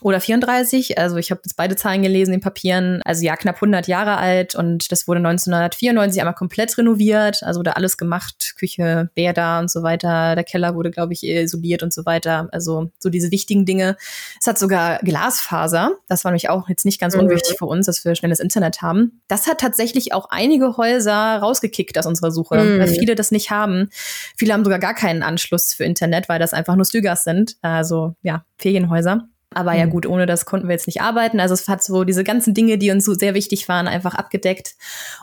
oder 34. Also ich habe jetzt beide Zahlen gelesen in Papieren. Also ja, knapp 100 Jahre alt und das wurde 1994 einmal komplett renoviert. Also da alles gemacht, Küche, Bäder und so weiter. Der Keller wurde, glaube ich, isoliert und so weiter. Also so diese wichtigen Dinge. Es hat sogar Glasfaser. Das war nämlich auch jetzt nicht ganz mhm. unwichtig für uns, dass wir schnelles Internet haben. Das hat tatsächlich auch einige Häuser rausgekickt aus unserer Suche, mhm. weil viele das nicht haben. Viele haben sogar gar keinen Anschluss für Internet, weil das einfach nur Stügers sind. Also ja, Ferienhäuser. Aber ja mhm. gut, ohne das konnten wir jetzt nicht arbeiten. Also es hat so diese ganzen Dinge, die uns so sehr wichtig waren, einfach abgedeckt.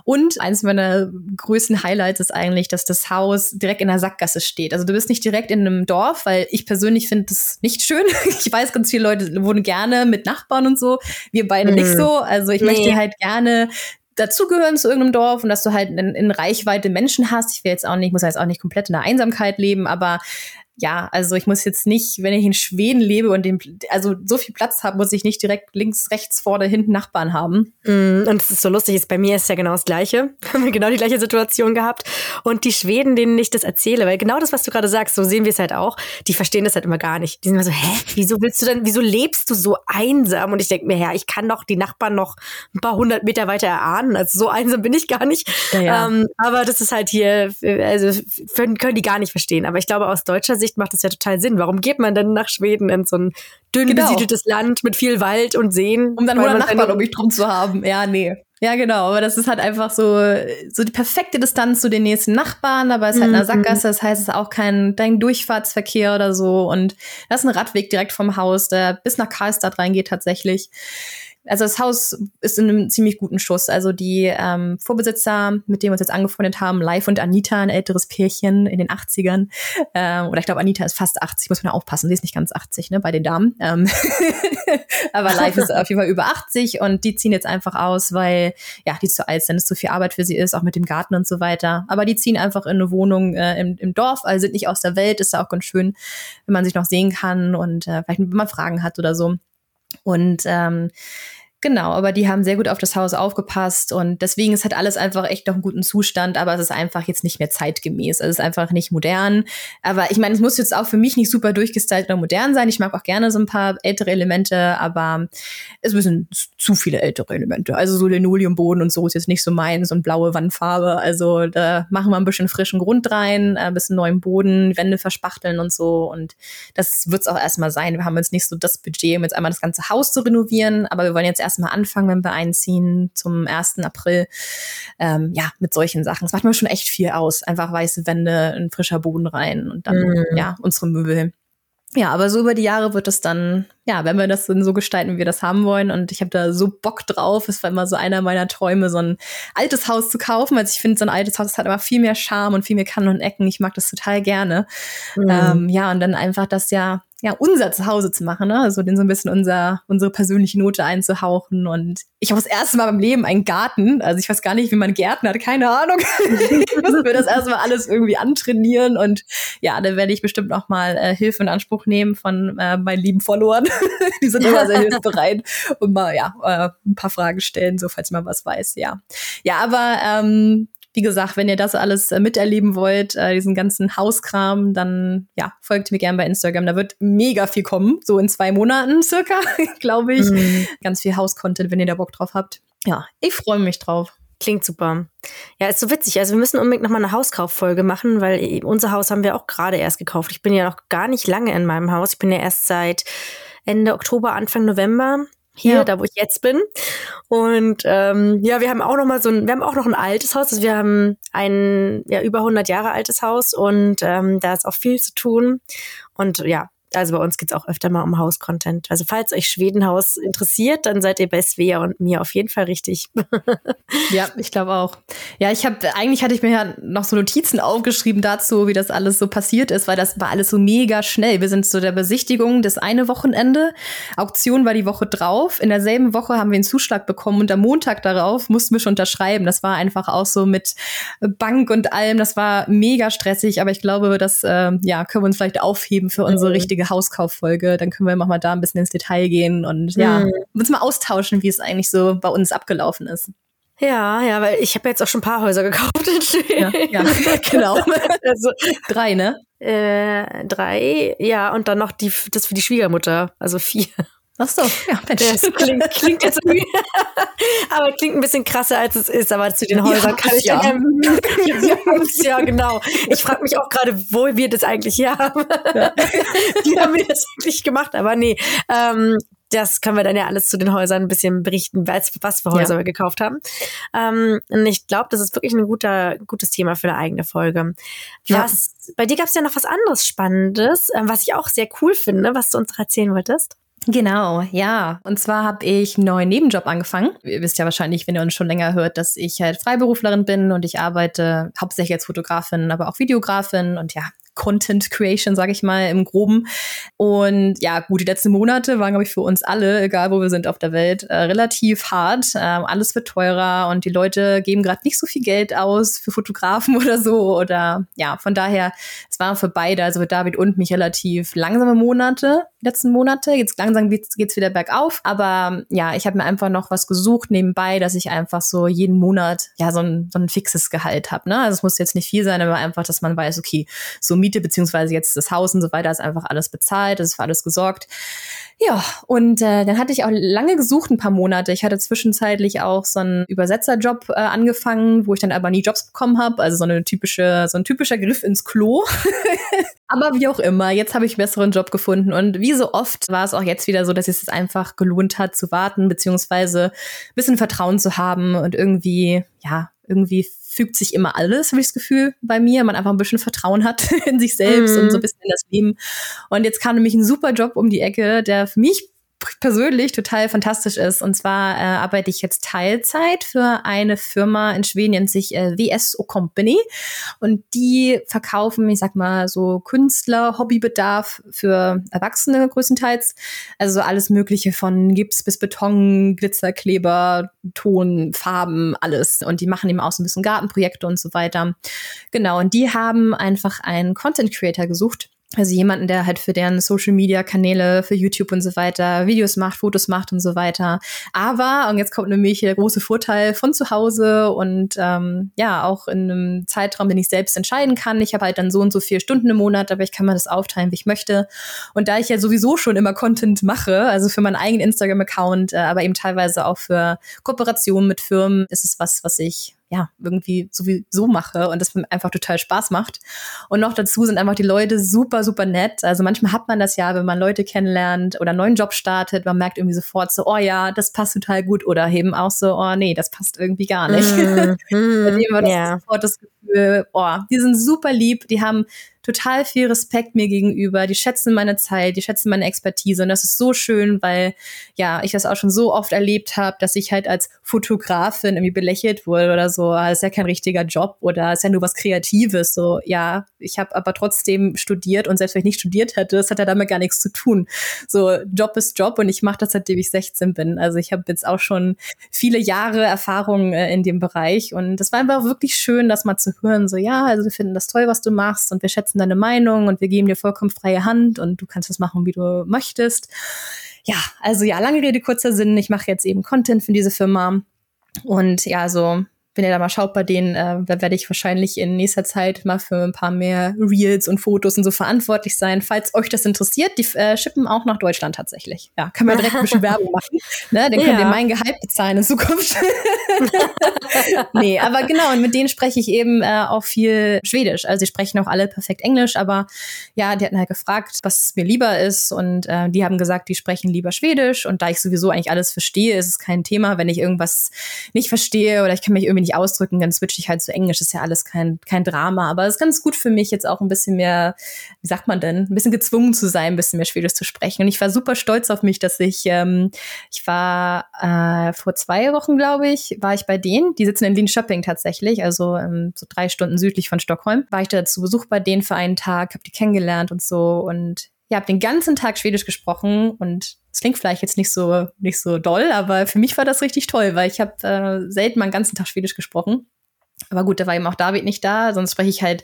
Und eines meiner größten Highlights ist eigentlich, dass das Haus direkt in der Sackgasse steht. Also du bist nicht direkt in einem Dorf, weil ich persönlich finde das nicht schön. Ich weiß, ganz viele Leute wohnen gerne mit Nachbarn und so. Wir beide mhm. nicht so. Also ich nee. möchte halt gerne dazugehören zu irgendeinem Dorf und dass du halt in, in Reichweite Menschen hast. Ich will jetzt auch nicht, muss jetzt auch nicht komplett in der Einsamkeit leben, aber ja, also ich muss jetzt nicht, wenn ich in Schweden lebe und den, also so viel Platz habe, muss ich nicht direkt links, rechts, vorne, hinten Nachbarn haben. Mm, und es ist so lustig, ist bei mir ist ja genau das Gleiche. Wir haben genau die gleiche Situation gehabt. Und die Schweden, denen ich das erzähle, weil genau das, was du gerade sagst, so sehen wir es halt auch, die verstehen das halt immer gar nicht. Die sind immer so, hä, wieso willst du denn, wieso lebst du so einsam? Und ich denke mir, ja, ich kann doch die Nachbarn noch ein paar hundert Meter weiter erahnen. Also so einsam bin ich gar nicht. Ja, ja. Ähm, aber das ist halt hier, also können die gar nicht verstehen. Aber ich glaube, aus deutscher Sicht macht das ja total Sinn. Warum geht man denn nach Schweden in so ein dünn genau. besiedeltes Land mit viel Wald und Seen? Um dann 100 Nachbarn um mich drum zu haben. Ja, nee. Ja, genau. Aber das ist halt einfach so, so die perfekte Distanz zu den nächsten Nachbarn, aber es ist halt eine mhm. Sackgasse. Das heißt, es ist auch kein, kein Durchfahrtsverkehr oder so. Und das ist ein Radweg direkt vom Haus, der bis nach Karlstadt reingeht tatsächlich also das Haus ist in einem ziemlich guten Schuss. Also die ähm, Vorbesitzer, mit denen wir uns jetzt angefreundet haben, Live und Anita, ein älteres Pärchen in den 80ern. Ähm, oder ich glaube, Anita ist fast 80, muss man aufpassen, sie ist nicht ganz 80, ne, bei den Damen. Ähm Aber Live ist auf jeden Fall über 80 und die ziehen jetzt einfach aus, weil ja, die zu alt sind, es zu viel Arbeit für sie ist, auch mit dem Garten und so weiter. Aber die ziehen einfach in eine Wohnung äh, im, im Dorf, also sind nicht aus der Welt, ist ja auch ganz schön, wenn man sich noch sehen kann und äh, vielleicht wenn man Fragen hat oder so. Und ähm, Genau, aber die haben sehr gut auf das Haus aufgepasst und deswegen ist halt alles einfach echt noch im guten Zustand, aber es ist einfach jetzt nicht mehr zeitgemäß. Also es ist einfach nicht modern. Aber ich meine, es muss jetzt auch für mich nicht super durchgestylt oder modern sein. Ich mag auch gerne so ein paar ältere Elemente, aber es müssen zu viele ältere Elemente. Also so Linoleumboden und so ist jetzt nicht so meins und blaue Wandfarbe. Also da machen wir ein bisschen frischen Grund rein, ein bisschen neuen Boden, Wände verspachteln und so. Und das wird es auch erstmal sein. Wir haben jetzt nicht so das Budget, um jetzt einmal das ganze Haus zu renovieren, aber wir wollen jetzt erst erstmal anfangen, wenn wir einziehen zum 1. April. Ähm, ja, mit solchen Sachen. Das macht mir schon echt viel aus. Einfach weiße Wände, ein frischer Boden rein und dann, mhm. ja, unsere Möbel. Ja, aber so über die Jahre wird es dann, ja, wenn wir das dann so gestalten, wie wir das haben wollen. Und ich habe da so Bock drauf. Es war immer so einer meiner Träume, so ein altes Haus zu kaufen. Also ich finde, so ein altes Haus hat immer viel mehr Charme und viel mehr Kanten und Ecken. Ich mag das total gerne. Mhm. Ähm, ja, und dann einfach das ja ja, unser Zuhause zu machen, ne? Also den so ein bisschen unser, unsere persönliche Note einzuhauchen. Und ich habe das erste Mal beim Leben einen Garten. Also ich weiß gar nicht, wie man Gärten hat, keine Ahnung. ich muss mir das erstmal alles irgendwie antrainieren. Und ja, da werde ich bestimmt noch mal äh, Hilfe in Anspruch nehmen von äh, meinen lieben Followern. Die sind immer sehr hilfsbereit und mal ja äh, ein paar Fragen stellen, so falls man was weiß, ja. Ja, aber ähm, wie gesagt, wenn ihr das alles äh, miterleben wollt, äh, diesen ganzen Hauskram, dann ja, folgt mir gerne bei Instagram. Da wird mega viel kommen, so in zwei Monaten circa, glaube ich. Mhm. Ganz viel Hauscontent, wenn ihr da Bock drauf habt. Ja, ich freue mich drauf. Klingt super. Ja, ist so witzig. Also wir müssen unbedingt nochmal eine Hauskauffolge machen, weil unser Haus haben wir auch gerade erst gekauft. Ich bin ja noch gar nicht lange in meinem Haus. Ich bin ja erst seit Ende Oktober, Anfang November hier, ja. da wo ich jetzt bin. Und ähm, ja, wir haben auch noch mal so ein, wir haben auch noch ein altes Haus. Also wir haben ein ja über 100 Jahre altes Haus und ähm, da ist auch viel zu tun. Und ja, also bei uns geht's auch öfter mal um Haus-Content. Also falls euch Schwedenhaus interessiert, dann seid ihr bei Svea und mir auf jeden Fall richtig. ja, ich glaube auch. Ja, ich habe eigentlich hatte ich mir ja noch so Notizen aufgeschrieben dazu, wie das alles so passiert ist, weil das war alles so mega schnell. Wir sind zu der Besichtigung das eine Wochenende, Auktion war die Woche drauf. In derselben Woche haben wir einen Zuschlag bekommen und am Montag darauf mussten wir schon unterschreiben. Das war einfach auch so mit Bank und allem. Das war mega stressig, aber ich glaube, das äh, ja können wir uns vielleicht aufheben für unsere mhm. Richtige Hauskauffolge. Dann können wir mal da ein bisschen ins Detail gehen und ja, mhm. uns mal austauschen, wie es eigentlich so bei uns abgelaufen ist. Ja, ja, weil ich habe jetzt auch schon ein paar Häuser gekauft Ja, ja genau. also, drei, ne? Äh, drei, ja, und dann noch die, das für die Schwiegermutter, also vier. Ach so, ja, Mensch. Das klingt, klingt jetzt irgendwie, aber klingt ein bisschen krasser, als es ist. Aber zu den Häusern ja, kann ich ja. ja, ja, genau. Ich frage mich auch gerade, wo wir das eigentlich hier haben. Ja. Die haben wir das wirklich gemacht, aber nee. Ähm, das können wir dann ja alles zu den Häusern ein bisschen berichten, was für Häuser ja. wir gekauft haben. Ähm, und ich glaube, das ist wirklich ein guter, gutes Thema für eine eigene Folge. Was, ja. bei dir gab es ja noch was anderes Spannendes, äh, was ich auch sehr cool finde, was du uns erzählen wolltest. Genau, ja. Und zwar habe ich einen neuen Nebenjob angefangen. Ihr wisst ja wahrscheinlich, wenn ihr uns schon länger hört, dass ich halt Freiberuflerin bin und ich arbeite hauptsächlich als Fotografin, aber auch Videografin und ja, Content Creation, sage ich mal, im Groben. Und ja, gut, die letzten Monate waren, glaube ich, für uns alle, egal wo wir sind auf der Welt, äh, relativ hart. Äh, alles wird teurer und die Leute geben gerade nicht so viel Geld aus für Fotografen oder so. Oder ja, von daher, es war für beide, also für David und mich, relativ langsame Monate, letzten Monate. Jetzt langsam geht's wieder bergauf. Aber ja, ich habe mir einfach noch was gesucht nebenbei, dass ich einfach so jeden Monat ja so ein, so ein fixes Gehalt habe. Ne? Also es muss jetzt nicht viel sein, aber einfach, dass man weiß, okay, so Miete beziehungsweise jetzt das Haus und so weiter ist einfach alles bezahlt, es ist für alles gesorgt. Ja, und äh, dann hatte ich auch lange gesucht, ein paar Monate. Ich hatte zwischenzeitlich auch so einen Übersetzerjob äh, angefangen, wo ich dann aber nie Jobs bekommen habe. Also so eine typische, so ein typischer Griff ins Klo. aber wie auch immer, jetzt habe ich einen besseren Job gefunden. Und wie so oft war es auch jetzt wieder so, dass es einfach gelohnt hat zu warten, beziehungsweise ein bisschen Vertrauen zu haben und irgendwie, ja, irgendwie fügt sich immer alles, habe ich das Gefühl, bei mir. Man einfach ein bisschen Vertrauen hat in sich selbst mm. und so ein mhm. bisschen in das Leben. Und jetzt kam nämlich ein super Job um die Ecke, der für mich persönlich total fantastisch ist. Und zwar äh, arbeite ich jetzt Teilzeit für eine Firma in Schweden, nennt sich äh, WSO Company. Und die verkaufen, ich sag mal, so Künstler, Hobbybedarf für Erwachsene größtenteils. Also so alles Mögliche von Gips bis Beton, Glitzerkleber, Ton, Farben, alles. Und die machen eben auch so ein bisschen Gartenprojekte und so weiter. Genau. Und die haben einfach einen Content Creator gesucht also jemanden, der halt für deren Social Media Kanäle, für YouTube und so weiter Videos macht, Fotos macht und so weiter. Aber, und jetzt kommt nämlich der große Vorteil von zu Hause und ähm, ja, auch in einem Zeitraum, den ich selbst entscheiden kann. Ich habe halt dann so und so vier Stunden im Monat, aber ich kann mir das aufteilen, wie ich möchte. Und da ich ja sowieso schon immer Content mache, also für meinen eigenen Instagram-Account, äh, aber eben teilweise auch für Kooperationen mit Firmen, ist es was, was ich ja, irgendwie sowieso mache und das einfach total Spaß macht. Und noch dazu sind einfach die Leute super, super nett. Also manchmal hat man das ja, wenn man Leute kennenlernt oder einen neuen Job startet, man merkt irgendwie sofort so, oh ja, das passt total gut oder eben auch so, oh nee, das passt irgendwie gar nicht. Mm, mm, Bei dem war das yeah. sofort das Gefühl, oh, die sind super lieb, die haben total viel Respekt mir gegenüber. Die schätzen meine Zeit, die schätzen meine Expertise. Und das ist so schön, weil ja, ich das auch schon so oft erlebt habe, dass ich halt als Fotografin irgendwie belächelt wurde oder so. Das ist ja kein richtiger Job oder ist ja nur was Kreatives. So, ja, ich habe aber trotzdem studiert und selbst wenn ich nicht studiert hätte, das hat ja damit gar nichts zu tun. So, Job ist Job und ich mache das seitdem ich 16 bin. Also ich habe jetzt auch schon viele Jahre Erfahrung äh, in dem Bereich und das war einfach wirklich schön, das mal zu hören. So, ja, also wir finden das toll, was du machst und wir schätzen deine Meinung und wir geben dir vollkommen freie Hand und du kannst das machen, wie du möchtest. Ja, also ja, lange Rede, kurzer Sinn. Ich mache jetzt eben Content für diese Firma. Und ja, so wenn ihr da mal schaut bei denen, äh, da werde ich wahrscheinlich in nächster Zeit mal für ein paar mehr Reels und Fotos und so verantwortlich sein. Falls euch das interessiert, die äh, schippen auch nach Deutschland tatsächlich. Ja, kann man direkt ein bisschen Werbung machen. Ne? Dann könnt ja. ihr mein Gehalt bezahlen in Zukunft. nee, aber genau, und mit denen spreche ich eben äh, auch viel Schwedisch. Also die sprechen auch alle perfekt Englisch, aber ja, die hatten halt gefragt, was mir lieber ist. Und äh, die haben gesagt, die sprechen lieber Schwedisch. Und da ich sowieso eigentlich alles verstehe, ist es kein Thema, wenn ich irgendwas nicht verstehe oder ich kann mich irgendwie nicht ausdrücken, dann switche ich halt zu Englisch. Ist ja alles kein, kein Drama. Aber es ist ganz gut für mich, jetzt auch ein bisschen mehr, wie sagt man denn, ein bisschen gezwungen zu sein, ein bisschen mehr Schwedisch zu sprechen. Und ich war super stolz auf mich, dass ich, ähm, ich war äh, vor zwei Wochen, glaube ich, war ich bei denen. Die sitzen in Linköping tatsächlich, also ähm, so drei Stunden südlich von Stockholm. War ich da zu Besuch bei denen für einen Tag, habe die kennengelernt und so. Und ja, habe den ganzen Tag Schwedisch gesprochen und es klingt vielleicht jetzt nicht so nicht so doll, aber für mich war das richtig toll, weil ich habe äh, selten mal einen ganzen Tag Schwedisch gesprochen. Aber gut, da war eben auch David nicht da, sonst spreche ich halt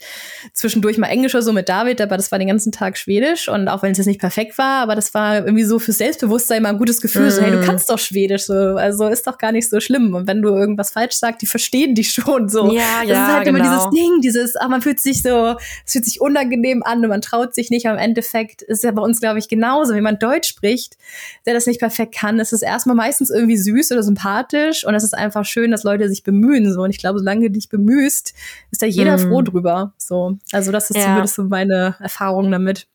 zwischendurch mal Englisch oder so mit David, aber das war den ganzen Tag Schwedisch und auch wenn es jetzt nicht perfekt war, aber das war irgendwie so fürs Selbstbewusstsein mal ein gutes Gefühl, mm. so hey, du mhm. kannst doch Schwedisch, so, also ist doch gar nicht so schlimm und wenn du irgendwas falsch sagst, die verstehen dich schon so. Ja, das ja, ist halt genau. immer dieses Ding, dieses, ah, man fühlt sich so, es fühlt sich unangenehm an und man traut sich nicht, aber im Endeffekt ist ja bei uns, glaube ich, genauso, wenn man Deutsch spricht, der das nicht perfekt kann, ist es erstmal meistens irgendwie süß oder sympathisch und es ist einfach schön, dass Leute sich bemühen, so und ich glaube, solange du dich bemühst, ist da jeder mm. froh drüber. So, also das ist ja. zumindest so meine Erfahrung damit.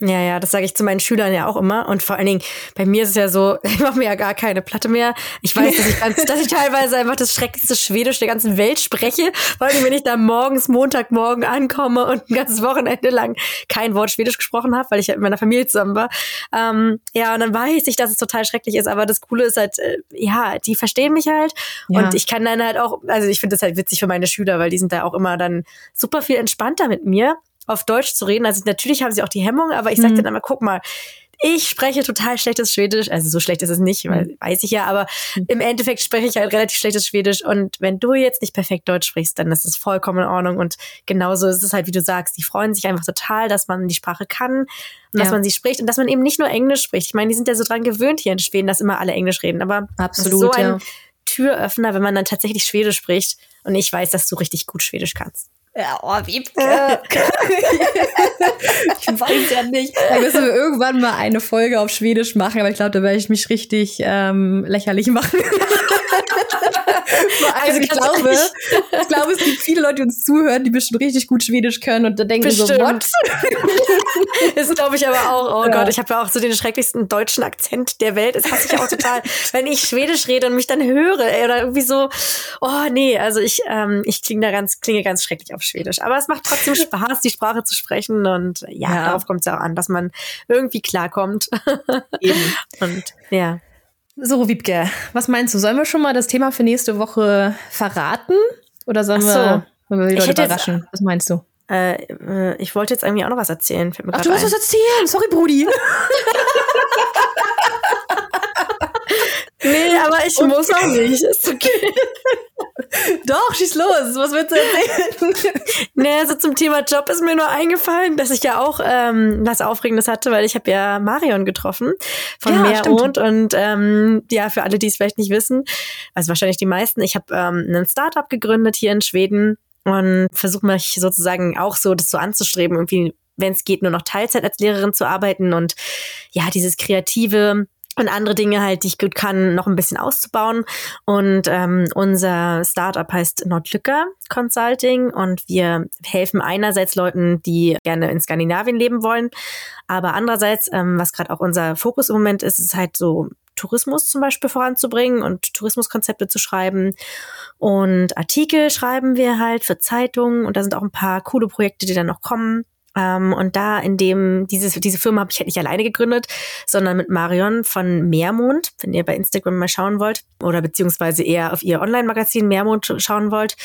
Ja, ja, das sage ich zu meinen Schülern ja auch immer. Und vor allen Dingen, bei mir ist es ja so, ich mache mir ja gar keine Platte mehr. Ich weiß, dass ich, ganz, dass ich teilweise einfach das schrecklichste Schwedisch der ganzen Welt spreche. Vor allem, wenn ich da morgens, Montagmorgen ankomme und ein ganzes Wochenende lang kein Wort Schwedisch gesprochen habe, weil ich ja mit meiner Familie zusammen war. Ähm, ja, und dann weiß ich, dass es total schrecklich ist. Aber das Coole ist halt, äh, ja, die verstehen mich halt. Ja. Und ich kann dann halt auch, also ich finde das halt witzig für meine Schüler, weil die sind da auch immer dann super viel entspannter mit mir auf Deutsch zu reden. Also natürlich haben sie auch die Hemmung, aber ich sage mhm. dann immer, guck mal, ich spreche total schlechtes Schwedisch. Also so schlecht ist es nicht, weil, mhm. weiß ich ja, aber mhm. im Endeffekt spreche ich halt relativ schlechtes Schwedisch. Und wenn du jetzt nicht perfekt Deutsch sprichst, dann ist es vollkommen in Ordnung. Und genauso ist es halt, wie du sagst, die freuen sich einfach total, dass man die Sprache kann und ja. dass man sie spricht und dass man eben nicht nur Englisch spricht. Ich meine, die sind ja so dran gewöhnt hier in Schweden, dass immer alle Englisch reden. Aber Absolut, so ein ja. Türöffner, wenn man dann tatsächlich Schwedisch spricht. Und ich weiß, dass du richtig gut Schwedisch kannst. Ja, oh, Wiebke. ich weiß ja nicht. Da müssen wir irgendwann mal eine Folge auf Schwedisch machen, aber ich glaube, da werde ich mich richtig ähm, lächerlich machen. also ich glaube, ich glaube, es gibt viele Leute, die uns zuhören, die bestimmt richtig gut Schwedisch können und da denken bestimmt. so, what? das glaube ich aber auch. Oh ja. Gott, ich habe ja auch so den schrecklichsten deutschen Akzent der Welt. Das hasse ich auch total, wenn ich Schwedisch rede und mich dann höre ey, oder irgendwie so. Oh nee, also ich ähm, ich klinge da ganz klinge ganz schrecklich auf Schwedisch. Aber es macht trotzdem Spaß, die Sprache zu sprechen und ja, ja. darauf kommt es auch an, dass man irgendwie klarkommt. Eben. Und ja. So, Wiebke, was meinst du? Sollen wir schon mal das Thema für nächste Woche verraten? Oder sollen, so. wir, sollen wir die Leute überraschen? Jetzt, was meinst du? Äh, äh, ich wollte jetzt irgendwie auch noch was erzählen. Ach, du musst was erzählen. Sorry, Brudi. nee, aber ich okay. muss auch nicht. Ist okay. Doch, schieß los. Was willst du erzählen? nee, also zum Thema Job ist mir nur eingefallen, dass ich ja auch ähm, was Aufregendes hatte, weil ich habe ja Marion getroffen von ja, Meermond und ähm, ja, für alle, die es vielleicht nicht wissen, also wahrscheinlich die meisten, ich habe ähm, ein Startup gegründet hier in Schweden und versuche mich sozusagen auch so das so anzustreben, irgendwie wenn es geht, nur noch Teilzeit als Lehrerin zu arbeiten und ja, dieses kreative und andere Dinge halt, die ich gut kann, noch ein bisschen auszubauen. Und ähm, unser Startup heißt Nordlücker Consulting und wir helfen einerseits Leuten, die gerne in Skandinavien leben wollen, aber andererseits, ähm, was gerade auch unser Fokus im Moment ist, ist halt so Tourismus zum Beispiel voranzubringen und Tourismuskonzepte zu schreiben. Und Artikel schreiben wir halt für Zeitungen und da sind auch ein paar coole Projekte, die dann noch kommen. Ähm, und da in dem, dieses, diese Firma habe ich halt nicht alleine gegründet, sondern mit Marion von Meermond, wenn ihr bei Instagram mal schauen wollt, oder beziehungsweise eher auf ihr Online-Magazin Meermond schauen wollt.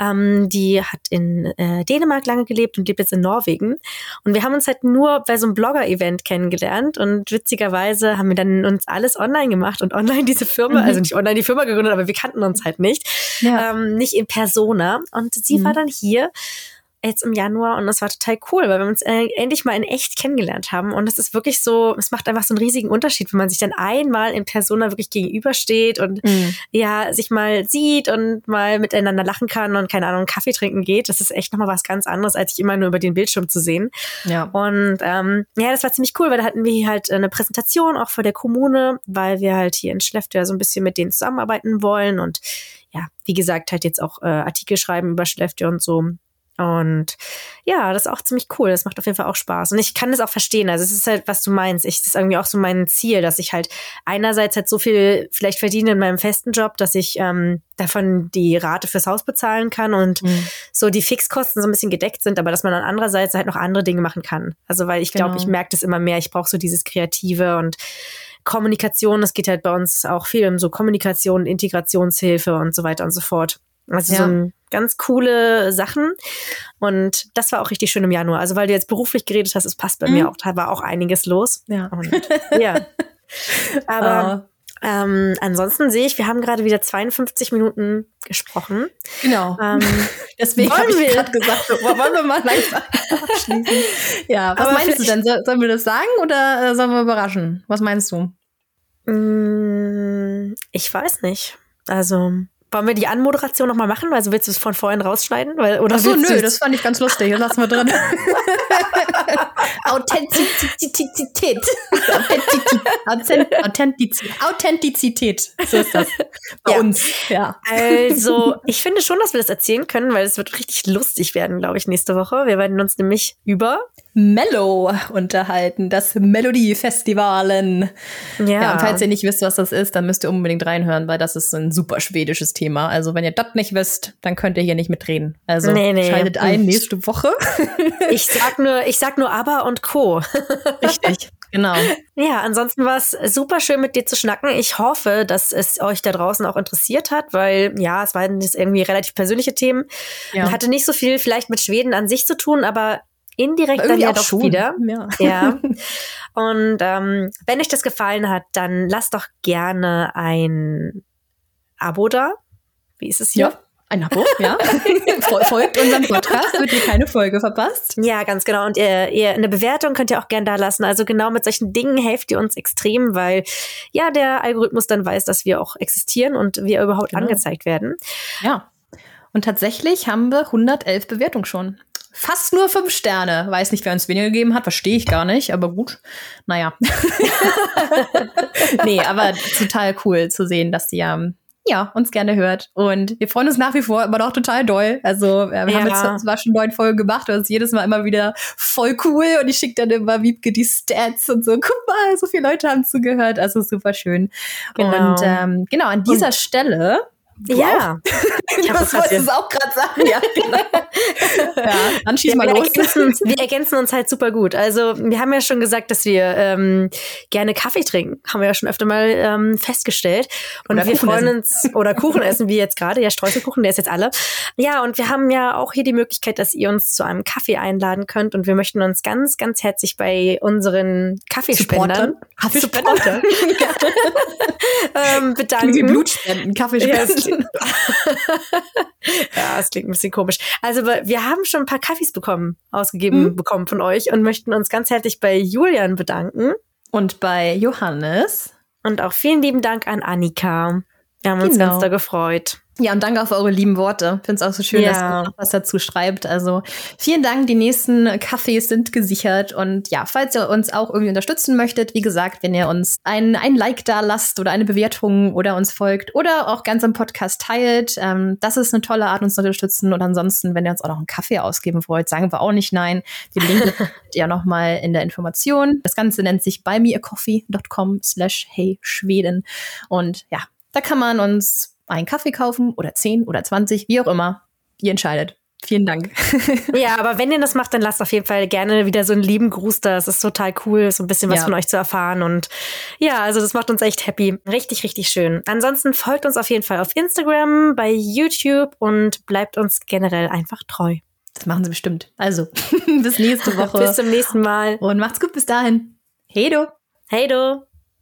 Ähm, die hat in äh, Dänemark lange gelebt und lebt jetzt in Norwegen. Und wir haben uns halt nur bei so einem Blogger-Event kennengelernt und witzigerweise haben wir dann uns alles online gemacht und online diese Firma, mhm. also nicht online die Firma gegründet, aber wir kannten uns halt nicht. Ja. Ähm, nicht in Persona. Und sie mhm. war dann hier jetzt im Januar und das war total cool, weil wir uns äh, endlich mal in echt kennengelernt haben und es ist wirklich so, es macht einfach so einen riesigen Unterschied, wenn man sich dann einmal in Persona wirklich gegenübersteht und mhm. ja, sich mal sieht und mal miteinander lachen kann und keine Ahnung, Kaffee trinken geht. Das ist echt nochmal was ganz anderes, als sich immer nur über den Bildschirm zu sehen. Ja. Und ähm, ja, das war ziemlich cool, weil da hatten wir hier halt eine Präsentation auch vor der Kommune, weil wir halt hier in Schleftwör so ein bisschen mit denen zusammenarbeiten wollen und ja, wie gesagt, halt jetzt auch äh, Artikel schreiben über Schleftwör und so. Und ja, das ist auch ziemlich cool. Das macht auf jeden Fall auch Spaß. Und ich kann das auch verstehen. Also es ist halt, was du meinst. Ich, das ist irgendwie auch so mein Ziel, dass ich halt einerseits halt so viel vielleicht verdiene in meinem festen Job, dass ich ähm, davon die Rate fürs Haus bezahlen kann und mhm. so die Fixkosten so ein bisschen gedeckt sind, aber dass man an andererseits halt noch andere Dinge machen kann. Also weil ich glaube, genau. ich merke das immer mehr. Ich brauche so dieses Kreative und Kommunikation. Es geht halt bei uns auch viel um so Kommunikation, Integrationshilfe und so weiter und so fort. Also ja. so ein, ganz coole Sachen. Und das war auch richtig schön im Januar. Also weil du jetzt beruflich geredet hast, es passt bei mhm. mir auch. Da war auch einiges los. Ja. Und, ja. Aber Ähm, ansonsten sehe ich, wir haben gerade wieder 52 Minuten gesprochen. Genau. Ähm, Deswegen habe ich gerade gesagt, wollen wir mal langsam abschließen. Ja, was Aber meinst du denn? sollen wir das sagen oder äh, sollen wir überraschen? Was meinst du? Mm, ich weiß nicht. Also wollen wir die Anmoderation nochmal machen? Also willst du es von vorhin rausschneiden? Weil, oder Ach so, nö, das fand ich ganz lustig. Das lassen wir drin. Authentizität. Authentizität. Authentizität. So ist das. Bei ja. uns, ja. Also, ich finde schon, dass wir das erzählen können, weil es wird richtig lustig werden, glaube ich, nächste Woche. Wir werden uns nämlich über Mellow unterhalten, das Melodiefestivalen. Ja. ja. Und falls ihr nicht wisst, was das ist, dann müsst ihr unbedingt reinhören, weil das ist ein super schwedisches Thema. Also wenn ihr das nicht wisst, dann könnt ihr hier nicht mitreden. Also nee, nee. schaltet ein nächste Woche. ich sag nur, ich sag nur Aber und Co. Richtig. Genau. Ja, ansonsten war es super schön mit dir zu schnacken. Ich hoffe, dass es euch da draußen auch interessiert hat, weil ja, es waren jetzt irgendwie relativ persönliche Themen. Ja. Hatte nicht so viel vielleicht mit Schweden an sich zu tun, aber indirekt dann ja doch schon. wieder. Ja. ja. Und ähm, wenn euch das gefallen hat, dann lasst doch gerne ein Abo da. Wie ist es hier? Ja. Ein Abo, ja. Folgt unserem Podcast, damit ihr keine Folge verpasst. Ja, ganz genau. Und ihr, ihr eine Bewertung könnt ihr auch gerne da lassen. Also genau mit solchen Dingen helft ihr uns extrem, weil ja der Algorithmus dann weiß, dass wir auch existieren und wir überhaupt genau. angezeigt werden. Ja. Und tatsächlich haben wir 111 Bewertungen schon. Fast nur fünf Sterne. Weiß nicht, wer uns weniger gegeben hat, verstehe ich gar nicht, aber gut. Naja. nee, aber total cool zu sehen, dass die ja, ja uns gerne hört. Und wir freuen uns nach wie vor immer noch total doll. Also, wir ja. haben jetzt zwar schon neun Folgen gemacht, und es jedes Mal immer wieder voll cool. Und ich schicke dann immer Wiebke die Stats und so. Guck mal, so viele Leute haben zugehört. Also super schön. Genau. Und ähm, genau, an dieser und Stelle Du ja. Ich das wolltest es auch gerade sagen. Ja, genau. ja, dann schieß ja, mal wir los. Ergänzen, wir ergänzen uns halt super gut. Also wir haben ja schon gesagt, dass wir ähm, gerne Kaffee trinken. Haben wir ja schon öfter mal ähm, festgestellt. Und oder wir Kuchen freuen essen. uns, oder Kuchen essen, wie jetzt gerade. Ja, Streuselkuchen, der ist jetzt alle. Ja, und wir haben ja auch hier die Möglichkeit, dass ihr uns zu einem Kaffee einladen könnt. Und wir möchten uns ganz, ganz herzlich bei unseren Kaffeespendern, Kaffeespendern? ähm, bedanken. Wie Blutspenden, Kaffeespenden. ja, es klingt ein bisschen komisch. Also wir haben schon ein paar Kaffees bekommen, ausgegeben mhm. bekommen von euch und möchten uns ganz herzlich bei Julian bedanken. Und bei Johannes. Und auch vielen lieben Dank an Annika. Wir haben uns genau. ganz da gefreut. Ja, und danke für eure lieben Worte. Ich finde es auch so schön, ja. dass ihr noch was dazu schreibt. Also vielen Dank. Die nächsten Kaffees sind gesichert. Und ja, falls ihr uns auch irgendwie unterstützen möchtet, wie gesagt, wenn ihr uns ein, ein Like da lasst oder eine Bewertung oder uns folgt oder auch ganz am Podcast teilt, ähm, das ist eine tolle Art, uns zu unterstützen. Und ansonsten, wenn ihr uns auch noch einen Kaffee ausgeben wollt, sagen wir auch nicht nein. Den Link findet ihr nochmal in der Information. Das Ganze nennt sich buymeacoffee.com slash hey Schweden. Und ja, da kann man uns einen Kaffee kaufen oder 10 oder 20, wie auch immer. Ihr entscheidet. Vielen Dank. ja, aber wenn ihr das macht, dann lasst auf jeden Fall gerne wieder so einen lieben Gruß da. Es ist total cool, so ein bisschen was ja. von euch zu erfahren. Und ja, also das macht uns echt happy. Richtig, richtig schön. Ansonsten folgt uns auf jeden Fall auf Instagram, bei YouTube und bleibt uns generell einfach treu. Das machen sie bestimmt. Also, bis nächste Woche. bis zum nächsten Mal. Und macht's gut bis dahin. Hey du. Hey du.